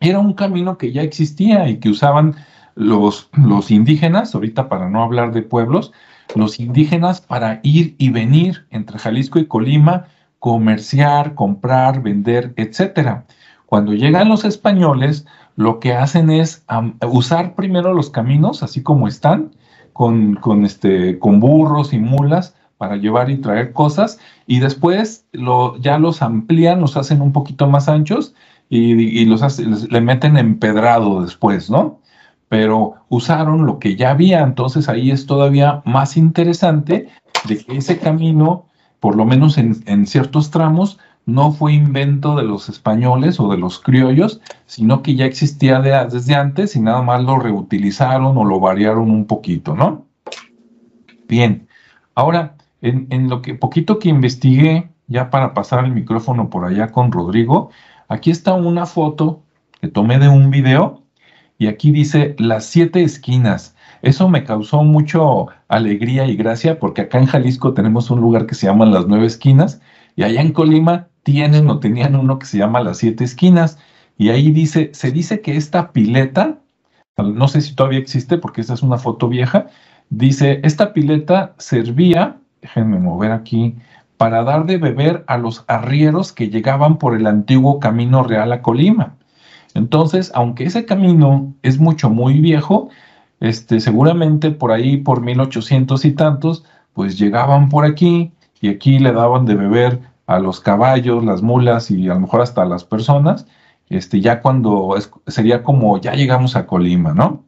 era un camino que ya existía y que usaban los, los indígenas, ahorita para no hablar de pueblos, los indígenas para ir y venir entre Jalisco y Colima, comerciar, comprar, vender, etcétera. Cuando llegan los españoles, lo que hacen es usar primero los caminos, así como están, con, con, este, con burros y mulas, para llevar y traer cosas y después lo, ya los amplían, los hacen un poquito más anchos y, los le meten empedrado después, ¿no? Pero usaron lo que ya había, entonces ahí es todavía más interesante de que ese camino, por lo menos en, en ciertos tramos, no fue invento de los españoles o de los criollos, sino que ya existía desde antes y nada más lo reutilizaron o lo variaron un poquito, ¿no? Bien, ahora en, lo que poquito que investigué, ya para pasar el micrófono por allá con Rodrigo, aquí está una foto que tomé de un video y aquí dice las siete esquinas. Eso me causó mucho alegría y gracia porque acá en Jalisco tenemos un lugar que se llama las nueve esquinas y allá en Colima tienen o tenían uno que se llama las siete esquinas y ahí dice, se dice que esta pileta, no sé si todavía existe porque esta es una foto vieja, dice, esta pileta servía déjenme mover aquí, para dar de beber a los arrieros que llegaban por el antiguo camino real a Colima. Entonces, aunque ese camino es mucho, muy viejo, este, seguramente por ahí, por 1800 y tantos, pues llegaban por aquí y aquí le daban de beber a los caballos, las mulas y a lo mejor hasta a las personas, este, ya cuando sería como ya llegamos a Colima, ¿no?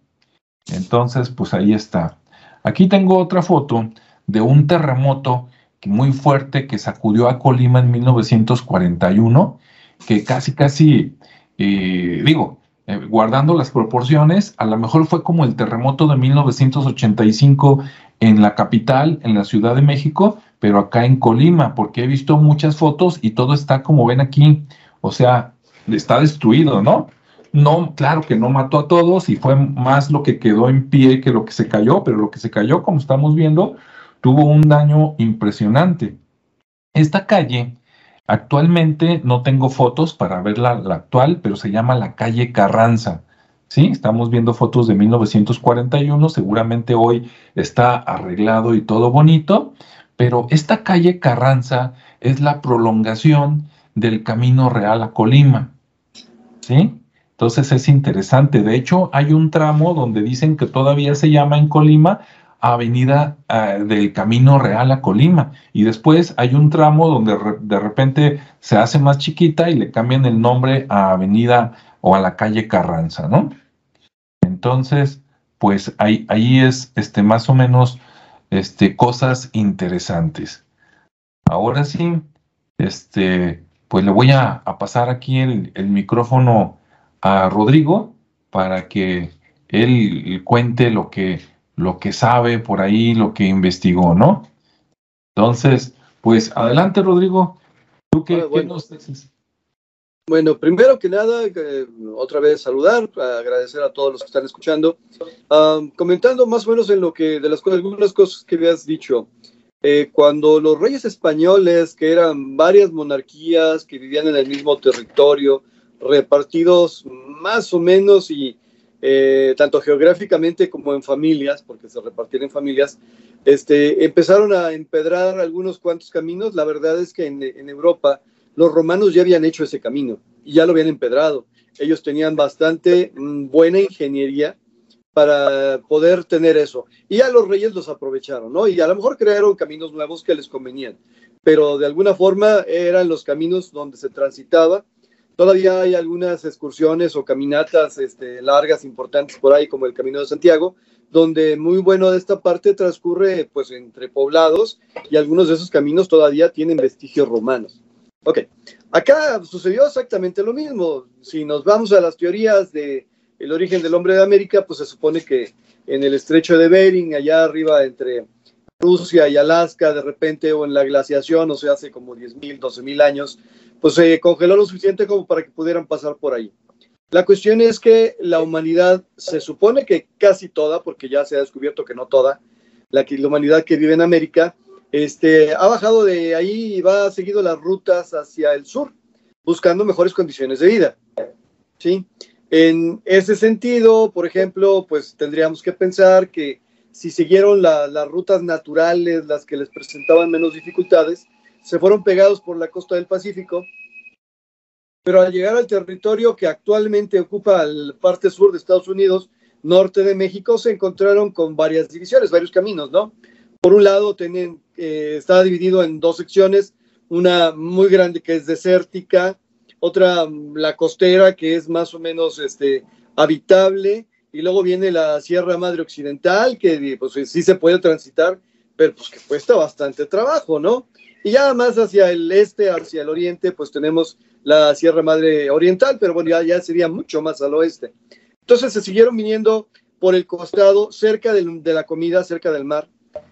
Entonces, pues ahí está. Aquí tengo otra foto de un terremoto muy fuerte que sacudió a Colima en 1941, que casi, casi, eh, digo, eh, guardando las proporciones, a lo mejor fue como el terremoto de 1985 en la capital, en la Ciudad de México, pero acá en Colima, porque he visto muchas fotos y todo está como ven aquí, o sea, está destruido, ¿no? No, claro que no mató a todos y fue más lo que quedó en pie que lo que se cayó, pero lo que se cayó, como estamos viendo, tuvo un daño impresionante. Esta calle, actualmente no tengo fotos para ver la, actual, pero se llama la calle Carranza. Sí, estamos viendo fotos de 1941, seguramente hoy está arreglado y todo bonito, pero esta calle Carranza es la prolongación del Camino Real a Colima. ¿Sí? Entonces es interesante. De hecho, hay un tramo donde dicen que todavía se llama en Colima Avenida eh, del Camino Real a Colima. Y después hay un tramo donde de repente se hace más chiquita y le cambian el nombre a Avenida o a la calle Carranza, ¿no? Entonces, pues ahí, ahí es este, más o menos este, cosas interesantes. Ahora sí, este, pues le voy a, pasar aquí el, el micrófono a Rodrigo para que él cuente lo que, lo que sabe por ahí, lo que investigó, ¿no? Entonces, pues adelante, Rodrigo. ¿Tú qué, bueno, nos dices? Bueno, primero que nada, eh, otra vez saludar, agradecer a todos los que están escuchando, comentando más o menos en lo que, de las cosas, algunas cosas que habías dicho. Eh, cuando los reyes españoles, que eran varias monarquías que vivían en el mismo territorio, repartidos más o menos y eh, tanto geográficamente como en familias, porque se repartían en familias, este, empezaron a empedrar algunos cuantos caminos. La verdad es que en, Europa los romanos ya habían hecho ese camino y ya lo habían empedrado. Ellos tenían bastante mm, buena ingeniería para poder tener eso. Y ya los reyes los aprovecharon, ¿no? Y a lo mejor crearon caminos nuevos que les convenían, pero de alguna forma eran los caminos donde se transitaba Todavía hay algunas excursiones o caminatas este, largas, importantes por ahí, como el Camino de Santiago, donde muy bueno de esta parte transcurre pues entre poblados y algunos de esos caminos todavía tienen vestigios romanos. Ok, acá sucedió exactamente lo mismo. Si nos vamos a las teorías de origen del hombre de América, pues se supone que en el estrecho de Bering, allá arriba entre Rusia y Alaska, de repente, o en la glaciación, o sea, hace como 10.000, 12.000 años, pues se congeló lo suficiente como para que pudieran pasar por ahí. La cuestión es que la humanidad se supone que casi toda, porque ya se ha descubierto que no toda, la, la humanidad que vive en América, este, ha bajado de ahí y va seguido las rutas hacia el sur, buscando mejores condiciones de vida. ¿sí? En ese sentido, por ejemplo, pues tendríamos que pensar que si siguieron las rutas naturales, las que les presentaban menos dificultades, se fueron pegados por la costa del Pacífico, pero al llegar al territorio que actualmente ocupa la parte sur de Estados Unidos, norte de México, se encontraron con varias divisiones, varios caminos, ¿no? Por un lado, tienen, eh, está dividido en dos secciones, una muy grande que es desértica, otra la costera que es más o menos este, habitable, y luego viene la Sierra Madre Occidental, que pues sí se puede transitar, pero pues que cuesta bastante trabajo, ¿no? Y ya más hacia el este, hacia el oriente, pues tenemos la Sierra Madre Oriental, pero bueno, ya, sería mucho más al oeste. Entonces se siguieron viniendo por el costado, cerca de la comida, cerca del mar,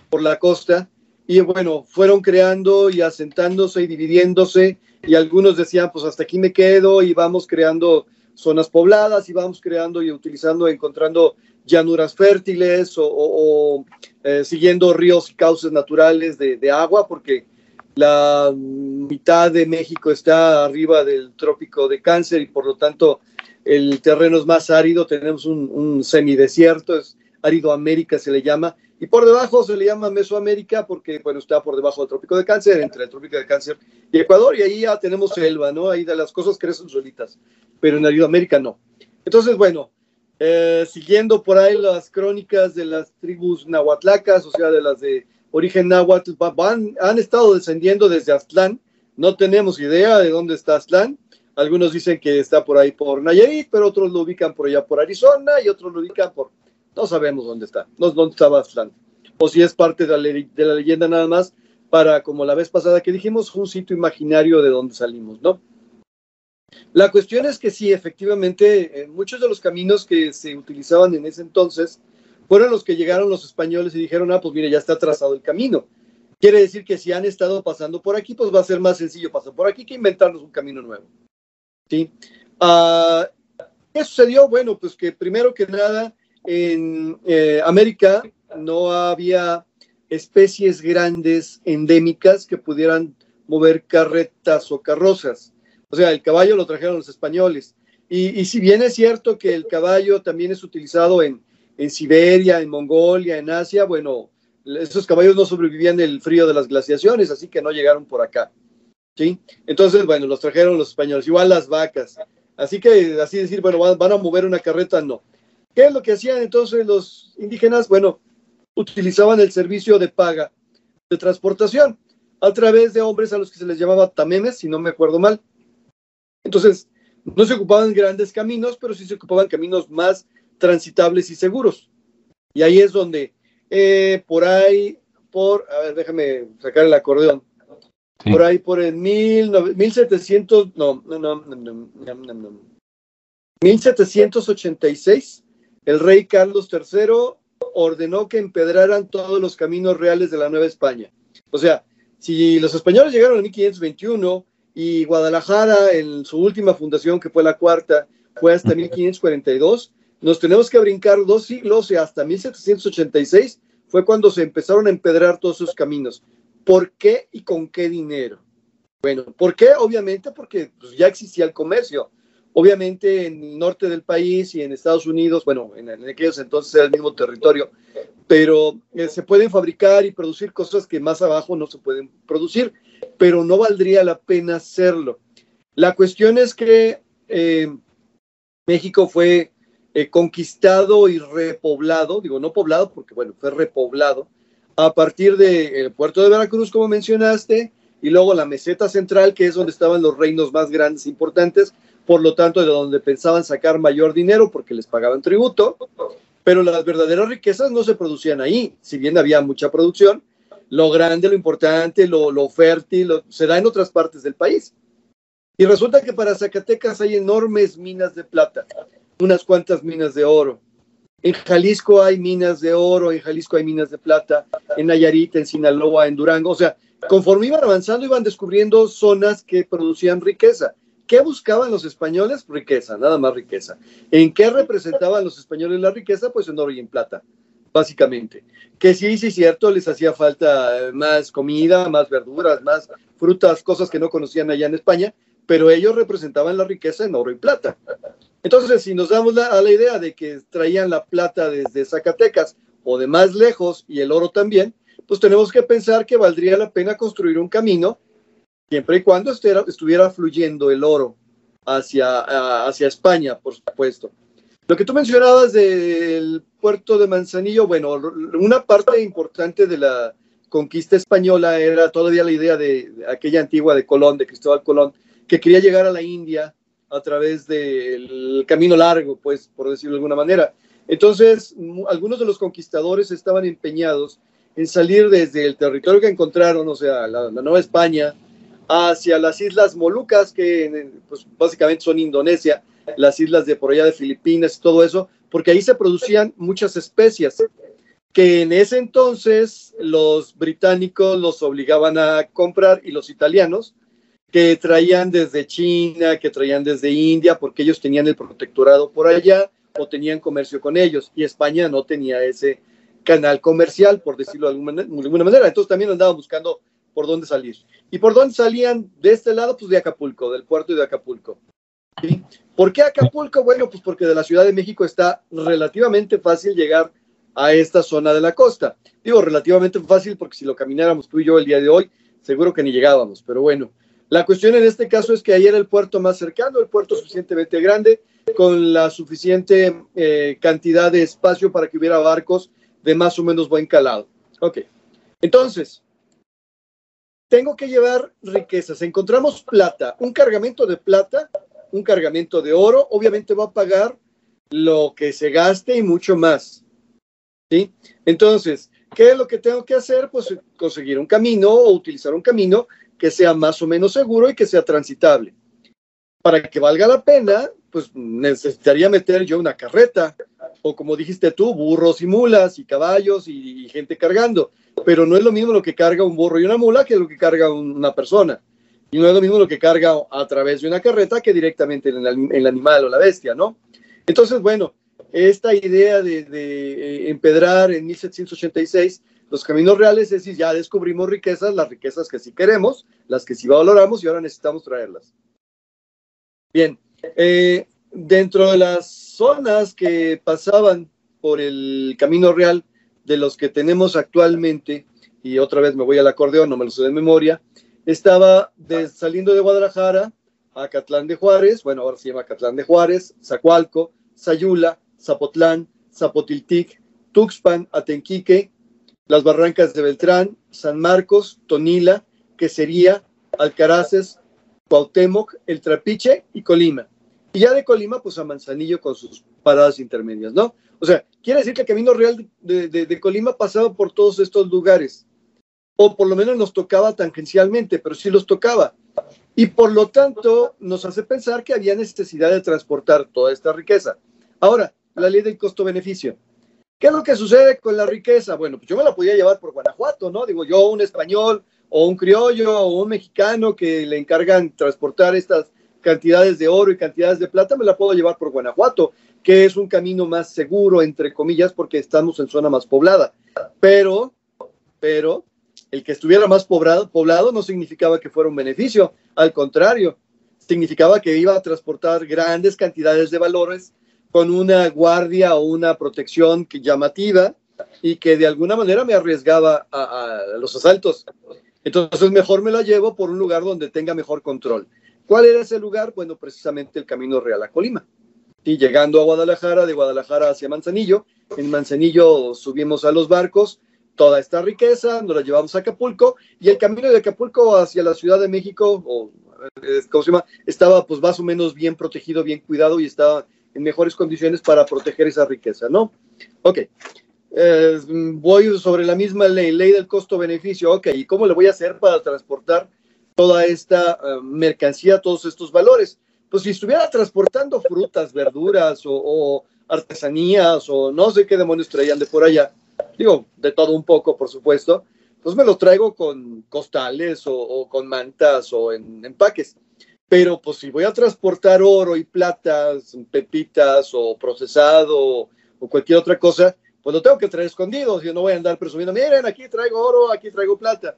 por la costa, y bueno, fueron creando y asentándose y dividiéndose, y algunos decían, pues hasta aquí me quedo, y vamos creando zonas pobladas, y vamos creando y utilizando, encontrando llanuras fértiles o, eh, siguiendo ríos y cauces naturales de, de agua, porque la mitad de México está arriba del trópico de cáncer y por lo tanto el terreno es más árido, tenemos un, semidesierto, es árido América se le llama, y por debajo se le llama Mesoamérica porque bueno, está por debajo del trópico de cáncer, entre el trópico de cáncer y Ecuador, y ahí ya tenemos selva, ¿no? Ahí las cosas crecen solitas, pero en América no. Entonces, bueno, eh, siguiendo por ahí las crónicas de las tribus nahuatlacas, o sea, de las de origen náhuatl, han estado descendiendo desde Aztlán. No tenemos idea de dónde está Aztlán. Algunos dicen que está por ahí por Nayarit, pero otros lo ubican por allá por Arizona y otros lo ubican por... No sabemos dónde está, no dónde estaba Aztlán. O si es parte de la, de la leyenda nada más para, como la vez pasada que dijimos, un sitio imaginario de donde salimos, ¿no? La cuestión es que sí, efectivamente, muchos de los caminos que se utilizaban en ese entonces fueron los que llegaron los españoles y dijeron, ah, pues mire, ya está trazado el camino. Quiere decir que si han estado pasando por aquí, pues va a ser más sencillo pasar por aquí que inventarnos un camino nuevo. ¿Sí? Uh, ¿Qué sucedió? Bueno, pues que primero que nada, en eh, América no había especies grandes endémicas que pudieran mover carretas o carrozas. O sea, el caballo lo trajeron los españoles. Y, si bien es cierto que el caballo también es utilizado en, en Siberia, en Mongolia, en Asia, bueno, esos caballos no sobrevivían el frío de las glaciaciones, así que no llegaron por acá. ¿sí? Entonces, bueno, los trajeron los españoles, igual las vacas. Así que, así decir, bueno, van, a mover una carreta, no. ¿Qué es lo que hacían entonces los indígenas? Bueno, utilizaban el servicio de paga de transportación a través de hombres a los que se les llamaba tamemes, si no me acuerdo mal. Entonces, no se ocupaban grandes caminos, pero sí se ocupaban caminos más transitables y seguros. Y ahí es donde, eh, por ahí, por, a ver, déjame sacar el acordeón. Por ahí, por el mil, 1700, no, no, no, no, no, no, no, 1786, el rey Carlos III ordenó que empedraran todos los caminos reales de la Nueva España. O sea, si los españoles llegaron en 1521 y Guadalajara en su última fundación, que fue la cuarta, fue hasta 1542. Nos tenemos que brincar dos siglos y hasta 1786 fue cuando se empezaron a empedrar todos esos caminos. ¿Por qué y con qué dinero? Bueno, ¿por qué? Obviamente porque pues, ya existía el comercio. Obviamente en el norte del país y en Estados Unidos, bueno, en, aquellos entonces era el mismo territorio, pero eh, se pueden fabricar y producir cosas que más abajo no se pueden producir pero no valdría la pena hacerlo. La cuestión es que eh, México fue eh, conquistado y repoblado, digo no poblado porque bueno, fue repoblado a partir del puerto de Veracruz, como mencionaste, y luego la meseta central, que es donde estaban los reinos más grandes e importantes, por lo tanto, de donde pensaban sacar mayor dinero porque les pagaban tributo, pero las verdaderas riquezas no se producían ahí, si bien había mucha producción, lo grande, lo importante, lo, fértil, se da en otras partes del país. Y resulta que para Zacatecas hay enormes minas de plata, unas cuantas minas de oro. En Jalisco hay minas de oro, en Jalisco hay minas de plata, en Nayarit, en Sinaloa, en Durango. O sea, conforme iban avanzando, iban descubriendo zonas que producían riqueza. ¿Qué buscaban los españoles? Riqueza, nada más riqueza. ¿En qué representaban los españoles la riqueza? Pues en oro y en plata básicamente. Que sí, sí, cierto, les hacía falta eh, más comida, más verduras, más frutas, cosas que no conocían allá en España, pero ellos representaban la riqueza en oro y plata. Entonces, si nos damos a la idea de que traían la plata desde Zacatecas o de más lejos y el oro también, pues tenemos que pensar que valdría la pena construir un camino siempre y cuando estuviera fluyendo el oro hacia, hacia España, por supuesto. Lo que tú mencionabas del puerto de Manzanillo, bueno, una parte importante de la conquista española era todavía la idea de, aquella antigua de Colón, de Cristóbal Colón, que quería llegar a la India a través del camino largo, pues, por decirlo de alguna manera. Entonces, algunos de los conquistadores estaban empeñados en salir desde el territorio que encontraron, o sea, la, la Nueva España, hacia las Islas Molucas, que pues, básicamente son Indonesia, las islas de por allá de Filipinas y todo eso, porque ahí se producían muchas especias que en ese entonces los británicos los obligaban a comprar y los italianos que traían desde China, que traían desde India, porque ellos tenían el protectorado por allá o tenían comercio con ellos y España no tenía ese canal comercial, por decirlo de alguna, de alguna manera. Entonces también andaban buscando por dónde salir. ¿Y por dónde salían de este lado? Pues de Acapulco, del puerto de Acapulco. ¿Por qué Acapulco? Bueno, pues porque de la Ciudad de México está relativamente fácil llegar a esta zona de la costa. Digo relativamente fácil porque si lo camináramos tú y yo el día de hoy, seguro que ni llegábamos, pero bueno. La cuestión en este caso es que ahí era el puerto más cercano, el puerto suficientemente grande, con la suficiente eh, cantidad de espacio para que hubiera barcos de más o menos buen calado. Ok, entonces, tengo que llevar riquezas. Encontramos plata, un cargamento de plata un cargamento de oro, obviamente va a pagar lo que se gaste y mucho más. ¿Sí? Entonces, ¿qué es lo que tengo que hacer? Pues conseguir un camino o utilizar un camino que sea más o menos seguro y que sea transitable. para que valga la pena, pues necesitaría meter yo una carreta, o como dijiste tú, burros y mulas y caballos y, gente cargando. Pero no es lo mismo lo que carga un burro y una mula que lo que carga una persona. Y no es lo mismo lo que carga a través de una carreta que directamente en el, animal o la bestia, ¿no? Entonces, bueno, esta idea de, eh, empedrar en 1786 los caminos reales es decir, ya descubrimos riquezas, las riquezas que sí queremos, las que sí valoramos y ahora necesitamos traerlas. Bien, eh, dentro de las zonas que pasaban por el camino real de los que tenemos actualmente, y otra vez me voy al acordeón, no me lo sé de memoria, estaba saliendo de Guadalajara a Catlán de Juárez, bueno, ahora se llama Catlán de Juárez, Zacualco, Sayula, Zapotlán, Zapotiltic, Tuxpan, Atenquique, las Barrancas de Beltrán, San Marcos, Tonila, Quesería, Alcaraces, Cuauhtémoc, El Trapiche y Colima. Y ya de Colima, pues a Manzanillo con sus paradas intermedias, ¿no? O sea, quiere decir que el Camino Real de, de Colima pasaba por todos estos lugares, o por lo menos nos tocaba tangencialmente, pero sí los tocaba. Y por lo tanto, nos hace pensar que había necesidad de transportar toda esta riqueza. Ahora, la ley del costo-beneficio. ¿Qué es lo que sucede con la riqueza? Bueno, pues yo me la podía llevar por Guanajuato, ¿no? Digo, yo, un español o un criollo o un mexicano que le encargan transportar estas cantidades de oro y cantidades de plata, me la puedo llevar por Guanajuato, que es un camino más seguro, entre comillas, porque estamos en zona más poblada. Pero, pero, el que estuviera más poblado, no significaba que fuera un beneficio, al contrario, significaba que iba a transportar grandes cantidades de valores con una guardia o una protección llamativa y que de alguna manera me arriesgaba a, los asaltos. Entonces mejor me la llevo por un lugar donde tenga mejor control. ¿Cuál era ese lugar? Bueno, precisamente el Camino Real a Colima. Y llegando a Guadalajara, de Guadalajara hacia Manzanillo, en Manzanillo subimos a los barcos, toda esta riqueza, nos la llevamos a Acapulco y el camino de Acapulco hacia la Ciudad de México, o, ¿cómo se llama? Estaba pues más o menos bien protegido, bien cuidado y estaba en mejores condiciones para proteger esa riqueza, ¿no? Ok. Voy sobre la misma ley, ley del costo-beneficio. Ok, ¿y cómo le voy a hacer para transportar toda esta eh, mercancía, todos estos valores? Pues si estuviera transportando frutas, verduras o, artesanías o no sé qué demonios traían de por allá, digo, de todo un poco, por supuesto, pues me lo traigo con costales o, con mantas o en empaques. Pero pues si voy a transportar oro y platas, pepitas o procesado o cualquier otra cosa, pues lo tengo que traer escondido. Yo no voy a andar presumiendo, miren, aquí traigo oro, aquí traigo plata.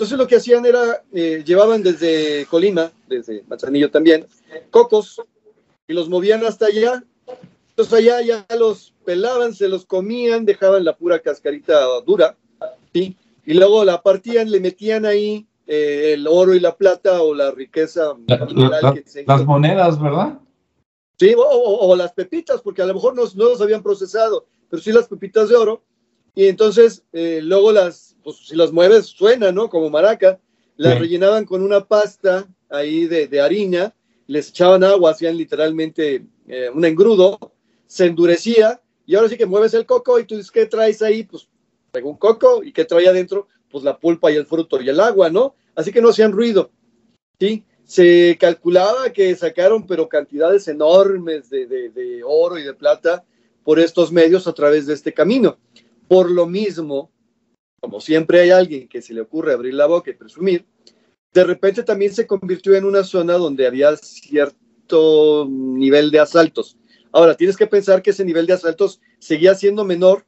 Entonces lo que hacían era, eh, llevaban desde Colima, desde Manzanillo también, cocos y los movían hasta allá. Entonces allá ya los pelaban, se los comían, dejaban la pura cascarita dura, ¿sí? Y luego la partían, le metían ahí eh, el oro y la plata o la riqueza Las monedas, ¿verdad? Sí, o, las pepitas, porque a lo mejor no, no los habían procesado, pero sí las pepitas de oro. Y entonces eh, luego las, pues si las mueves suena, ¿no? Como maraca. Las rellenaban con una pasta ahí de, de, harina, les echaban agua, hacían literalmente eh, un engrudo, se endurecía y ahora sí que mueves el coco y tú dices, ¿qué traes ahí? Pues un coco y ¿qué trae adentro? Pues la pulpa y el fruto y el agua, ¿no? así que no hacían ruido. ¿sí? Se calculaba que sacaron, pero cantidades enormes de, oro y de plata por estos medios a través de este camino. Por lo mismo, como siempre hay alguien que se le ocurre abrir la boca y presumir, de repente también se convirtió en una zona donde había cierto nivel de asaltos. Ahora, tienes que pensar que ese nivel de asaltos seguía siendo menor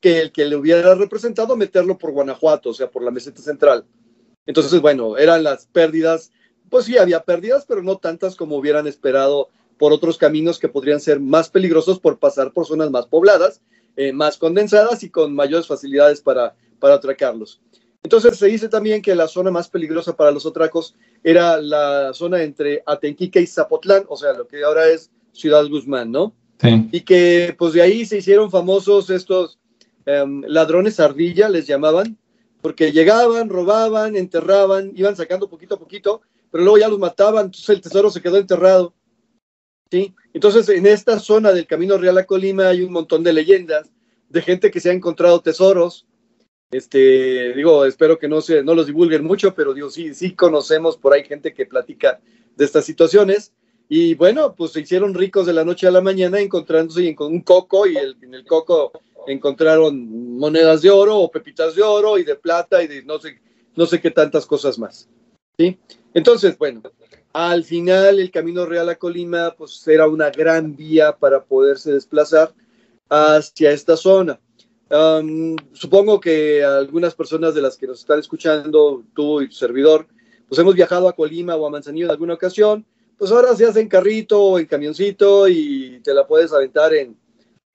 que el que le hubiera representado meterlo por Guanajuato, o sea, por la meseta central. Entonces, bueno, eran las pérdidas, pues sí, había pérdidas, pero no tantas como hubieran esperado por otros caminos que podrían ser más peligrosos por pasar por zonas más pobladas, eh, más condensadas y con mayores facilidades para, para atracarlos. Entonces se dice también que la zona más peligrosa para los otracos era la zona entre Atenquique y Zapotlán, o sea, lo que ahora es Ciudad Guzmán, ¿no? Sí. Y que pues de ahí se hicieron famosos estos em, ladrones ardilla, les llamaban, porque llegaban, robaban, enterraban, iban sacando poquito a poquito, pero luego ya los mataban, entonces el tesoro se quedó enterrado. ¿sí? Entonces, en esta zona del Camino Real a Colima hay un montón de leyendas de gente que se ha encontrado tesoros. Este, digo, espero que no, se, no los divulguen mucho, pero digo, sí, sí conocemos por ahí gente que platica de estas situaciones. Y bueno, pues se hicieron ricos de la noche a la mañana encontrándose con un coco y en el coco encontraron monedas de oro o pepitas de oro y de plata y de no sé, no sé qué tantas cosas más. ¿sí? Entonces, bueno, al final el Camino Real a Colima pues era una gran vía para poderse desplazar hacia esta zona. Supongo que algunas personas de las que nos están escuchando, tú y tu servidor, pues hemos viajado a Colima o a Manzanillo en alguna ocasión pues ahora se hace en carrito o en camioncito y te la puedes aventar en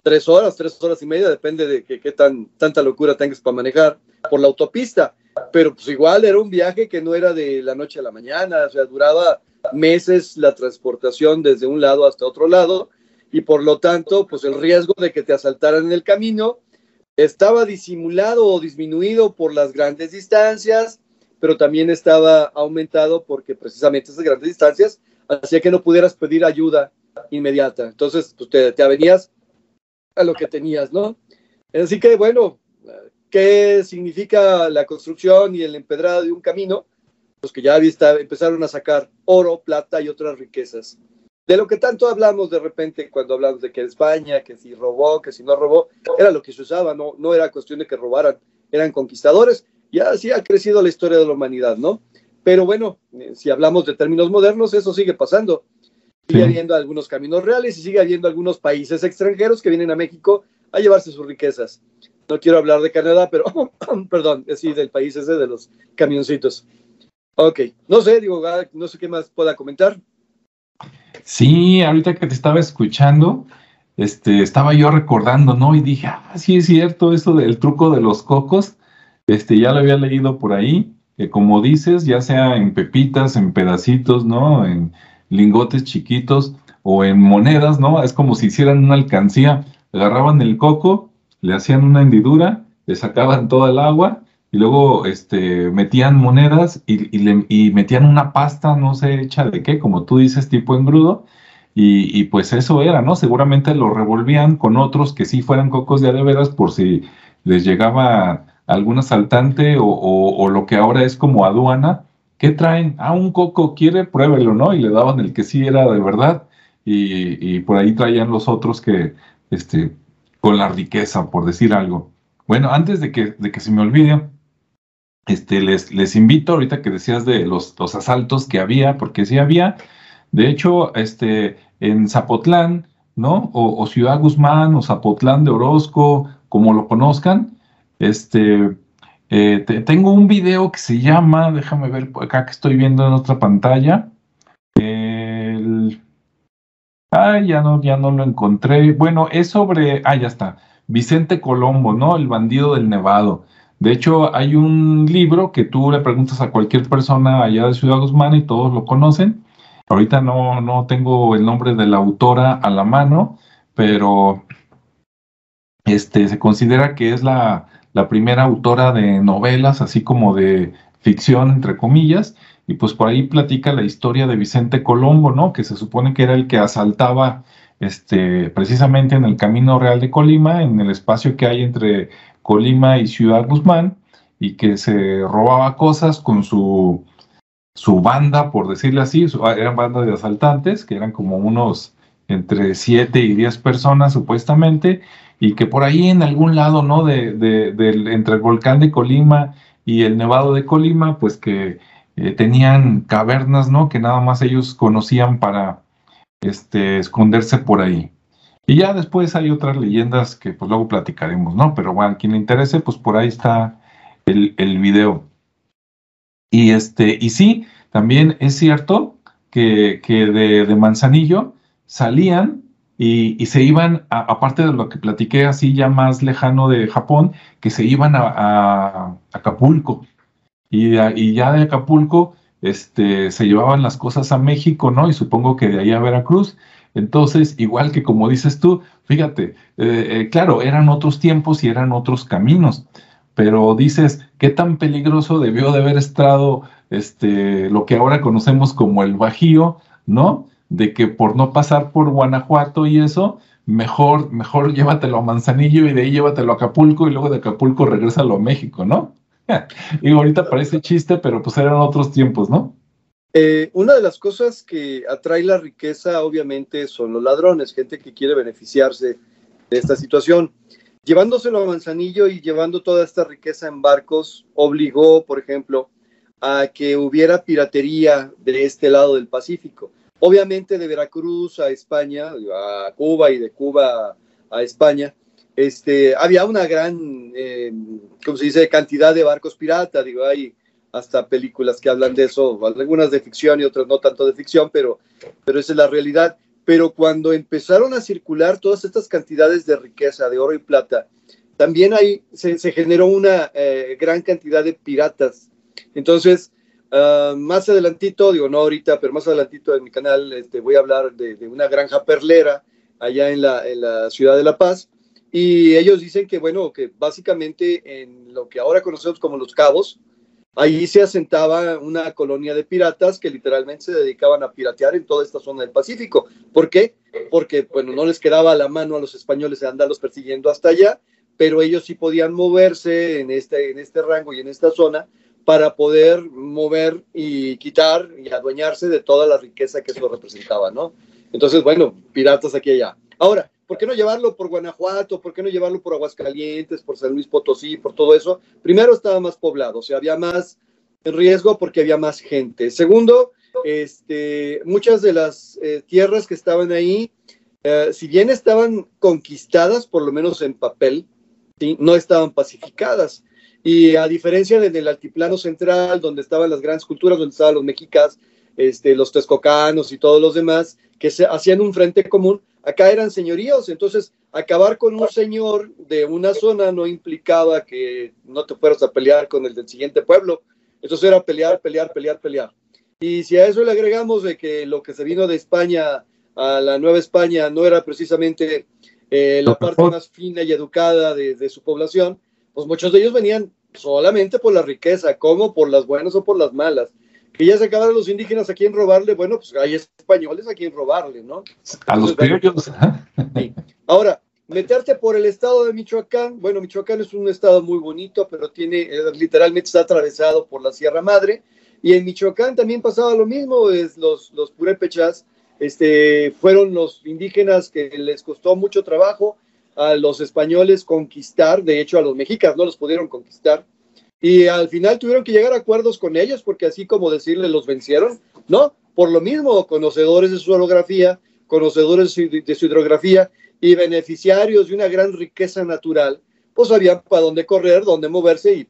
tres horas, tres horas y media, depende de qué tan, tanta locura tengas para manejar por la autopista. Pero pues igual era un viaje que no era de la noche a la mañana, o sea, duraba meses la transportación desde un lado hasta otro lado y por lo tanto, pues el riesgo de que te asaltaran en el camino estaba disimulado o disminuido por las grandes distancias, pero también estaba aumentado porque precisamente esas grandes distancias hacía que no pudieras pedir ayuda inmediata. Entonces, pues te, te avenías a lo que tenías, ¿no? Así que, bueno, ¿qué significa la construcción y el empedrado de un camino? Pues que ya empezaron a sacar oro, plata y otras riquezas. De lo que tanto hablamos de repente cuando hablamos de que España, que si robó, que si no robó, era lo que se usaba, no, no era cuestión de que robaran, eran conquistadores y así ha crecido la historia de la humanidad, ¿no? Pero bueno, eh, si hablamos de términos modernos, eso sigue pasando. Sigue habiendo algunos caminos reales y sigue habiendo algunos países extranjeros que vienen a México a llevarse sus riquezas. No quiero hablar de Canadá, pero, perdón, sí, del país ese de los camioncitos. Ok, no sé, digo, ah, no sé qué más pueda comentar. Sí, ahorita que te estaba escuchando, este, estaba yo recordando, ¿no? Y dije, ah, sí es cierto, eso del truco de los cocos, este, ya lo había leído por ahí que como dices, ya sea en pepitas, en pedacitos, ¿no? En lingotes chiquitos o en monedas, ¿no? Es como si hicieran una alcancía, agarraban el coco, le hacían una hendidura, le sacaban toda el agua y luego este, metían monedas y, y, metían una pasta, no sé, hecha de qué, como tú dices, tipo engrudo, y, y, pues eso era, ¿no? Seguramente lo revolvían con otros que sí fueran cocos de veras por si les llegaba algún asaltante o, lo que ahora es como aduana, ¿qué traen? Ah, un coco, quiere, pruébelo, ¿no? Y le daban el que sí era de verdad y, por ahí traían los otros que, este, con la riqueza, por decir algo. Bueno, antes de que, de que se me olvide, este, les, invito, ahorita que decías de los, asaltos que había, porque sí había, de hecho, este, en Zapotlán, ¿no? O, Ciudad Guzmán, o Zapotlán de Orozco, como lo conozcan, este, eh, tengo un video que se llama, déjame ver acá que estoy viendo en otra pantalla. El, ah, ya no, ya no lo encontré. Bueno, es sobre, ah, ya está. Vicente Colombo, ¿no? El bandido del Nevado. De hecho, hay un libro que tú le preguntas a cualquier persona allá de Ciudad Guzmán y todos lo conocen. Ahorita no, no tengo el nombre de la autora a la mano, pero este, se considera que es la, la primera autora de novelas, así como de ficción, entre comillas, y pues por ahí platica la historia de Vicente Colombo, ¿no? Que se supone que era el que asaltaba este, precisamente en el Camino Real de Colima, en el espacio que hay entre Colima y Ciudad Guzmán, y que se robaba cosas con su, su banda, por decirle así, eran bandas de asaltantes, que eran como unos entre 7 y 10 personas supuestamente, y que por ahí en algún lado, ¿no? De, entre el volcán de Colima y el nevado de Colima, pues que eh, tenían cavernas, ¿no? Que nada más ellos conocían para este, esconderse por ahí. Y ya después hay otras leyendas que pues luego platicaremos, ¿no? Pero bueno, quien le interese, pues por ahí está el, el video. Y este, y sí, también es cierto que, que de, de Manzanillo salían y, se iban, aparte de lo que platiqué así ya más lejano de Japón, que se iban a, Acapulco. Y, y, ya de Acapulco este, se llevaban las cosas a México, ¿no? Y supongo que de ahí a Veracruz. Entonces, igual que como dices tú, fíjate, eh, eh, claro, eran otros tiempos y eran otros caminos, pero dices, ¿qué tan peligroso debió de haber estado este, lo que ahora conocemos como el Bajío, ¿no? de que por no pasar por Guanajuato y eso, mejor, mejor llévatelo a Manzanillo y de ahí llévatelo a Acapulco y luego de Acapulco regrésalo a México, ¿no? y ahorita parece chiste, pero pues eran otros tiempos, ¿no? Eh, una de las cosas que atrae la riqueza, obviamente, son los ladrones, gente que quiere beneficiarse de esta situación. Llevándoselo a Manzanillo y llevando toda esta riqueza en barcos, obligó, por ejemplo, a que hubiera piratería de este lado del Pacífico. Obviamente de Veracruz a España, a Cuba y de Cuba a España, este, había una gran, eh, ¿cómo se dice?, cantidad de barcos pirata, digo, hay hasta películas que hablan de eso, algunas de ficción y otras no tanto de ficción, pero, pero esa es la realidad. Pero cuando empezaron a circular todas estas cantidades de riqueza, de oro y plata, también ahí se, generó una eh, gran cantidad de piratas. Entonces, ah, más adelantito, digo no ahorita, pero más adelantito en mi canal este, voy a hablar de, una granja perlera allá en la, en la ciudad de La Paz. Y ellos dicen que, bueno, que básicamente en lo que ahora conocemos como los cabos, Allí se asentaba una colonia de piratas que literalmente se dedicaban a piratear en toda esta zona del Pacífico. ¿Por qué? Porque bueno, no les quedaba la mano a los españoles de andarlos persiguiendo hasta allá, pero ellos sí podían moverse en este, en este rango y en esta zona para poder mover y quitar y adueñarse de toda la riqueza que eso representaba, ¿no? Entonces, bueno, piratas aquí y allá. Ahora, ¿Por qué no llevarlo por Guanajuato? ¿Por qué no llevarlo por Aguascalientes, por San Luis Potosí, por todo eso? Primero estaba más poblado, o sea, había más riesgo porque había más gente. Segundo, este, muchas de las eh, tierras que estaban ahí, eh, si bien estaban conquistadas, por lo menos en papel, no estaban pacificadas. Y a diferencia del altiplano central, donde estaban las grandes culturas, donde estaban los mexicas, este, los texcocanos y todos los demás, que se hacían un frente común, acá eran señoríos, entonces acabar con un señor de una zona no implicaba que no te fueras a pelear con el del siguiente pueblo, entonces era pelear, pelear, pelear, pelear. Y si a eso le agregamos de que lo que se vino de España a la Nueva España no era precisamente eh, la parte más fina y educada de, de su población, pues muchos de ellos venían solamente por la riqueza, como por las buenas o por las malas que ya se acabaron los indígenas a quien robarle, bueno, pues hay españoles a quien robarle, ¿no? A los criollos. Ahora, meterte por el estado de Michoacán, bueno, Michoacán es un estado muy bonito, pero tiene, eh, literalmente está atravesado por la Sierra Madre, y en Michoacán también pasaba lo mismo, es los, los purépechas, este, fueron los indígenas que les costó mucho trabajo a los españoles conquistar, de hecho a los mexicas no los pudieron conquistar, y al final tuvieron que llegar a acuerdos con ellos porque así como decirle los vencieron, no, por lo mismo, conocedores de su orografía, conocedores de su hidrografía y beneficiarios de una gran riqueza natural, pues sabían para dónde correr, dónde moverse y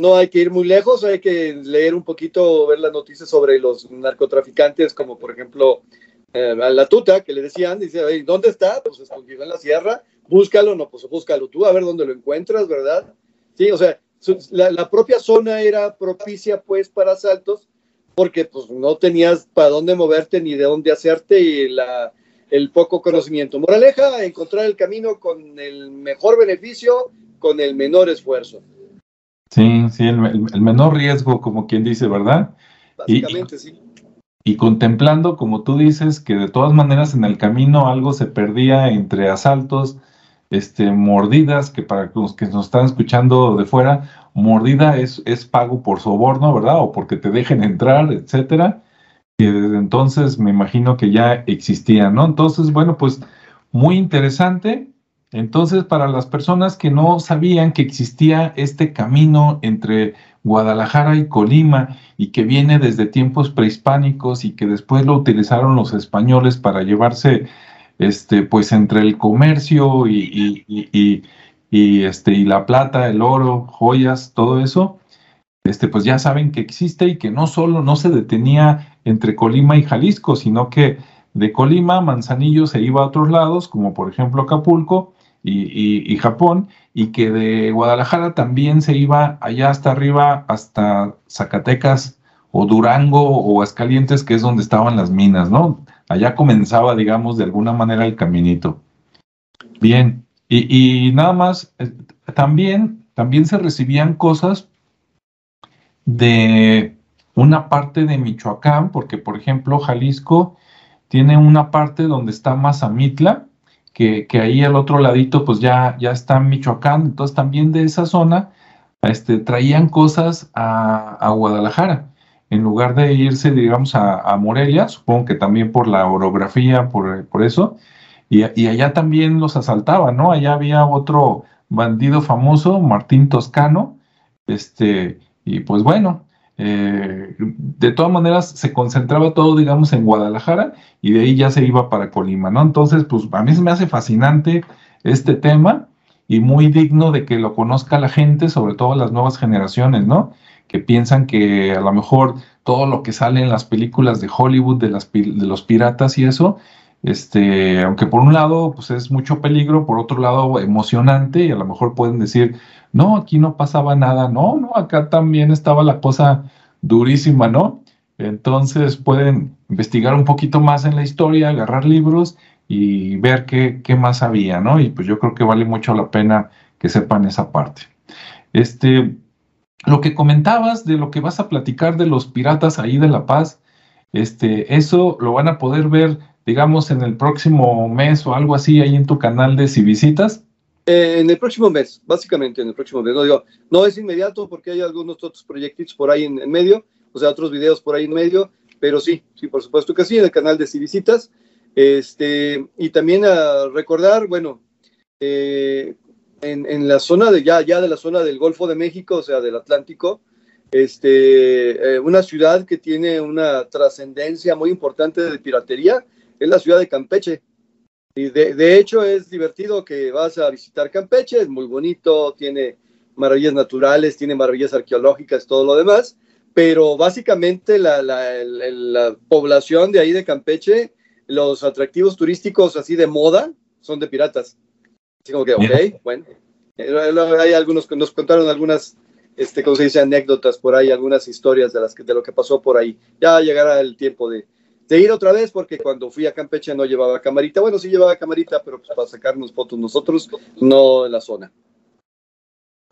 no hay que ir muy lejos, hay que leer un poquito, ver las noticias sobre los narcotraficantes, como por ejemplo eh, a la tuta, que le decían, dice, ¿dónde está? Pues escondido en la sierra, búscalo, no, pues búscalo tú, a ver dónde lo encuentras, ¿verdad? Sí, o sea, la, propia zona era propicia pues para asaltos porque pues no tenías para dónde moverte ni de dónde hacerte y la, el poco conocimiento. Moraleja, encontrar el camino con el mejor beneficio, con el menor esfuerzo. Sí, sí, el, menor riesgo, como quien dice, ¿verdad? Básicamente, sí. Y contemplando, como tú dices, que de todas maneras en el camino algo se perdía entre asaltos, este, mordidas, que para los que nos están escuchando de fuera, mordida es, es pago por soborno, ¿verdad? O porque te dejen entrar, etcétera. Que desde entonces me imagino que ya existía, ¿no? Entonces, bueno, pues muy interesante. Entonces, para las personas que no sabían que existía este camino entre Guadalajara y Colima y que viene desde tiempos prehispánicos y que después lo utilizaron los españoles para llevarse este, pues entre el comercio y, y, este, y la plata, el oro, joyas, todo eso, este, pues ya saben que existe y que no solo no se detenía entre Colima y Jalisco, sino que de Colima, Manzanillo se iba a otros lados, como por ejemplo Acapulco y, y, Japón, y que de Guadalajara también se iba allá hasta arriba, hasta Zacatecas o Durango o Ascalientes, que es donde estaban las minas, ¿no? Allá comenzaba, digamos, de alguna manera el caminito. Bien, y, nada más, eh, también, también se recibían cosas de una parte de Michoacán, porque por ejemplo Jalisco tiene una parte donde está Mazamitla, que, que ahí al otro ladito pues ya, ya está Michoacán, entonces también de esa zona este, traían cosas a, a Guadalajara. En lugar de irse, digamos, a, Morelia, supongo que también por la orografía, por, por eso, y, allá también los asaltaban, ¿no? Allá había otro bandido famoso, Martín Toscano, este, y pues bueno, eh, de todas maneras se concentraba todo, digamos, en Guadalajara y de ahí ya se iba para Colima, ¿no? Entonces, pues a mí se me hace fascinante este tema y muy digno de que lo conozca la gente, sobre todo las nuevas generaciones, ¿no? Que piensan que a lo mejor todo lo que sale en las películas de Hollywood, de, las, de los piratas y eso, este, aunque por un lado pues es mucho peligro, por otro lado emocionante y a lo mejor pueden decir, no, aquí no pasaba nada, no, no, acá también estaba la cosa durísima, ¿no? Entonces pueden investigar un poquito más en la historia, agarrar libros y ver qué, qué más había, ¿no? Y pues yo creo que vale mucho la pena que sepan esa parte. Este, lo que comentabas de lo que vas a platicar de los piratas ahí de La Paz, este, eso lo van a poder ver, digamos, en el próximo mes o algo así ahí en tu canal de Si Visitas. Eh, en el próximo mes, básicamente en el próximo mes. No digo, no es inmediato porque hay algunos otros proyectos por ahí en, medio, o sea, otros videos por ahí en medio, pero sí, sí, por supuesto que sí, en el canal de Si Visitas. Este, y también a recordar, bueno, eh, en, la zona de ya, ya de la zona del Golfo de México, o sea, del Atlántico, este, eh, una ciudad que tiene una trascendencia muy importante de piratería, es la ciudad de Campeche. Y de, hecho es divertido que vas a visitar Campeche, es muy bonito, tiene maravillas naturales, tiene maravillas arqueológicas, todo lo demás, pero básicamente la, la, población de ahí de Campeche, los atractivos turísticos así de moda son de piratas. Así como que, ok, bueno. Eh, hay algunos que nos contaron algunas, este, ¿cómo se dice? Anécdotas por ahí, algunas historias de, las de lo que pasó por ahí. Ya llegará el tiempo de, de ir otra vez, porque cuando fui a Campeche no llevaba camarita. Bueno, sí llevaba camarita, pero pues para sacarnos fotos nosotros, no en la zona.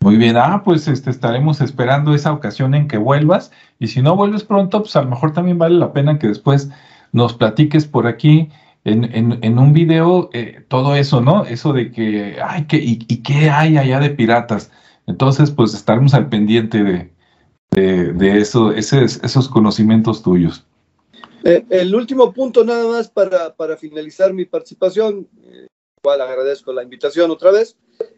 Muy bien, ah, pues este, estaremos esperando esa ocasión en que vuelvas. Y si no vuelves pronto, pues a lo mejor también vale la pena que después nos platiques por aquí en, en, un video eh, todo eso, ¿no? Eso de que, ay, que, y, qué hay allá de piratas. Entonces, pues estaremos al pendiente de, de, de eso, esos conocimientos tuyos. Eh, el último punto nada más para, para finalizar mi participación, eh, igual agradezco la invitación otra vez,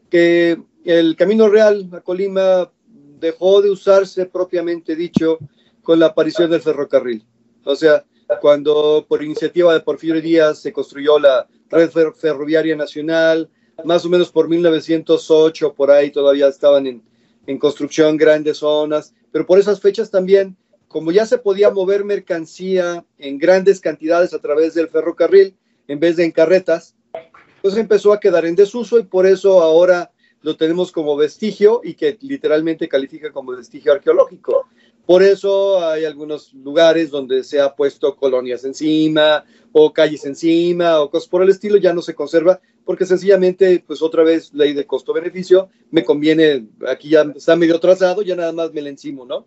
que el Camino Real a Colima dejó de usarse propiamente dicho con la aparición del ferrocarril. O sea, cuando por iniciativa de Porfirio Díaz se construyó la red ferroviaria nacional, más o menos por 1908, por ahí todavía estaban en, en construcción grandes zonas, pero por esas fechas también como ya se podía mover mercancía en grandes cantidades a través del ferrocarril en vez de en carretas, pues empezó a quedar en desuso y por eso ahora lo tenemos como vestigio y que literalmente califica como vestigio arqueológico. Por eso hay algunos lugares donde se ha puesto colonias encima o calles encima o cosas por el estilo, ya no se conserva porque sencillamente, pues otra vez, ley de costo-beneficio, me conviene, aquí ya está medio trazado, ya nada más me le encimo, ¿no?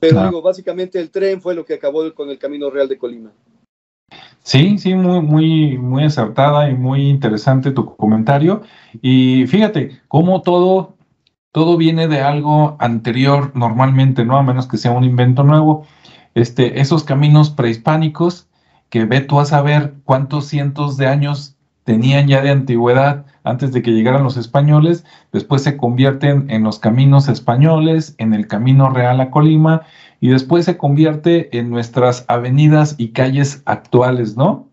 Pero digo, básicamente el tren fue lo que acabó con el Camino Real de Colima. Sí, sí, muy, muy, muy acertada y muy interesante tu comentario. Y fíjate, cómo todo, todo viene de algo anterior normalmente, ¿no? A menos que sea un invento nuevo. Este, esos caminos prehispánicos que ve tú a saber cuántos cientos de años tenían ya de antigüedad antes de que llegaran los españoles, después se convierten en los caminos españoles, en el camino real a Colima, y después se convierte en nuestras avenidas y calles actuales, ¿no?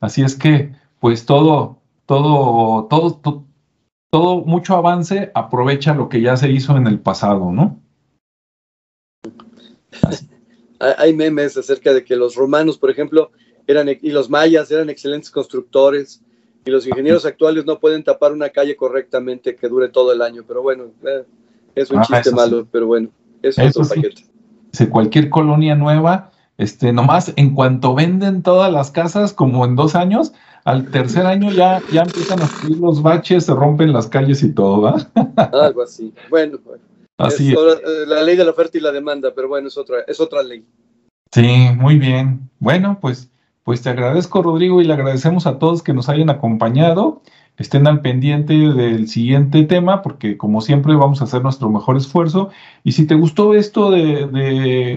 Así es que, pues todo, todo, todo, todo, mucho avance aprovecha lo que ya se hizo en el pasado, ¿no? Hay memes acerca de que los romanos, por ejemplo, eran y los mayas eran excelentes constructores y los ingenieros actuales no pueden tapar una calle correctamente que dure todo el año. Pero bueno, eh, es un ah, chiste malo, pero bueno, eso, es otro paquete. Si cualquier colonia nueva, este, nomás en cuanto venden todas las casas, como en dos años, al tercer año ya, ya empiezan a subir los baches, se rompen las calles y todo, ¿va? Algo así. Bueno, así es, eh, la ley de la oferta y la demanda, pero bueno, es otra, es otra ley. Sí, muy bien. Bueno, pues pues te agradezco, Rodrigo, y le agradecemos a todos que nos hayan acompañado. Estén al pendiente del siguiente tema, porque como siempre vamos a hacer nuestro mejor esfuerzo. Y si te gustó esto de,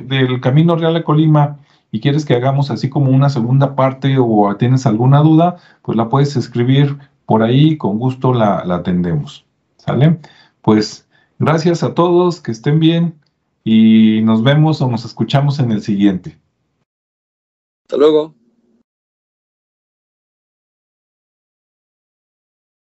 del Camino Real a Colima y quieres que hagamos así como una segunda parte o tienes alguna duda, pues la puedes escribir por ahí, con gusto la, la atendemos. ¿Sale? Pues gracias a todos, que estén bien y nos vemos o nos escuchamos en el siguiente. Hasta luego.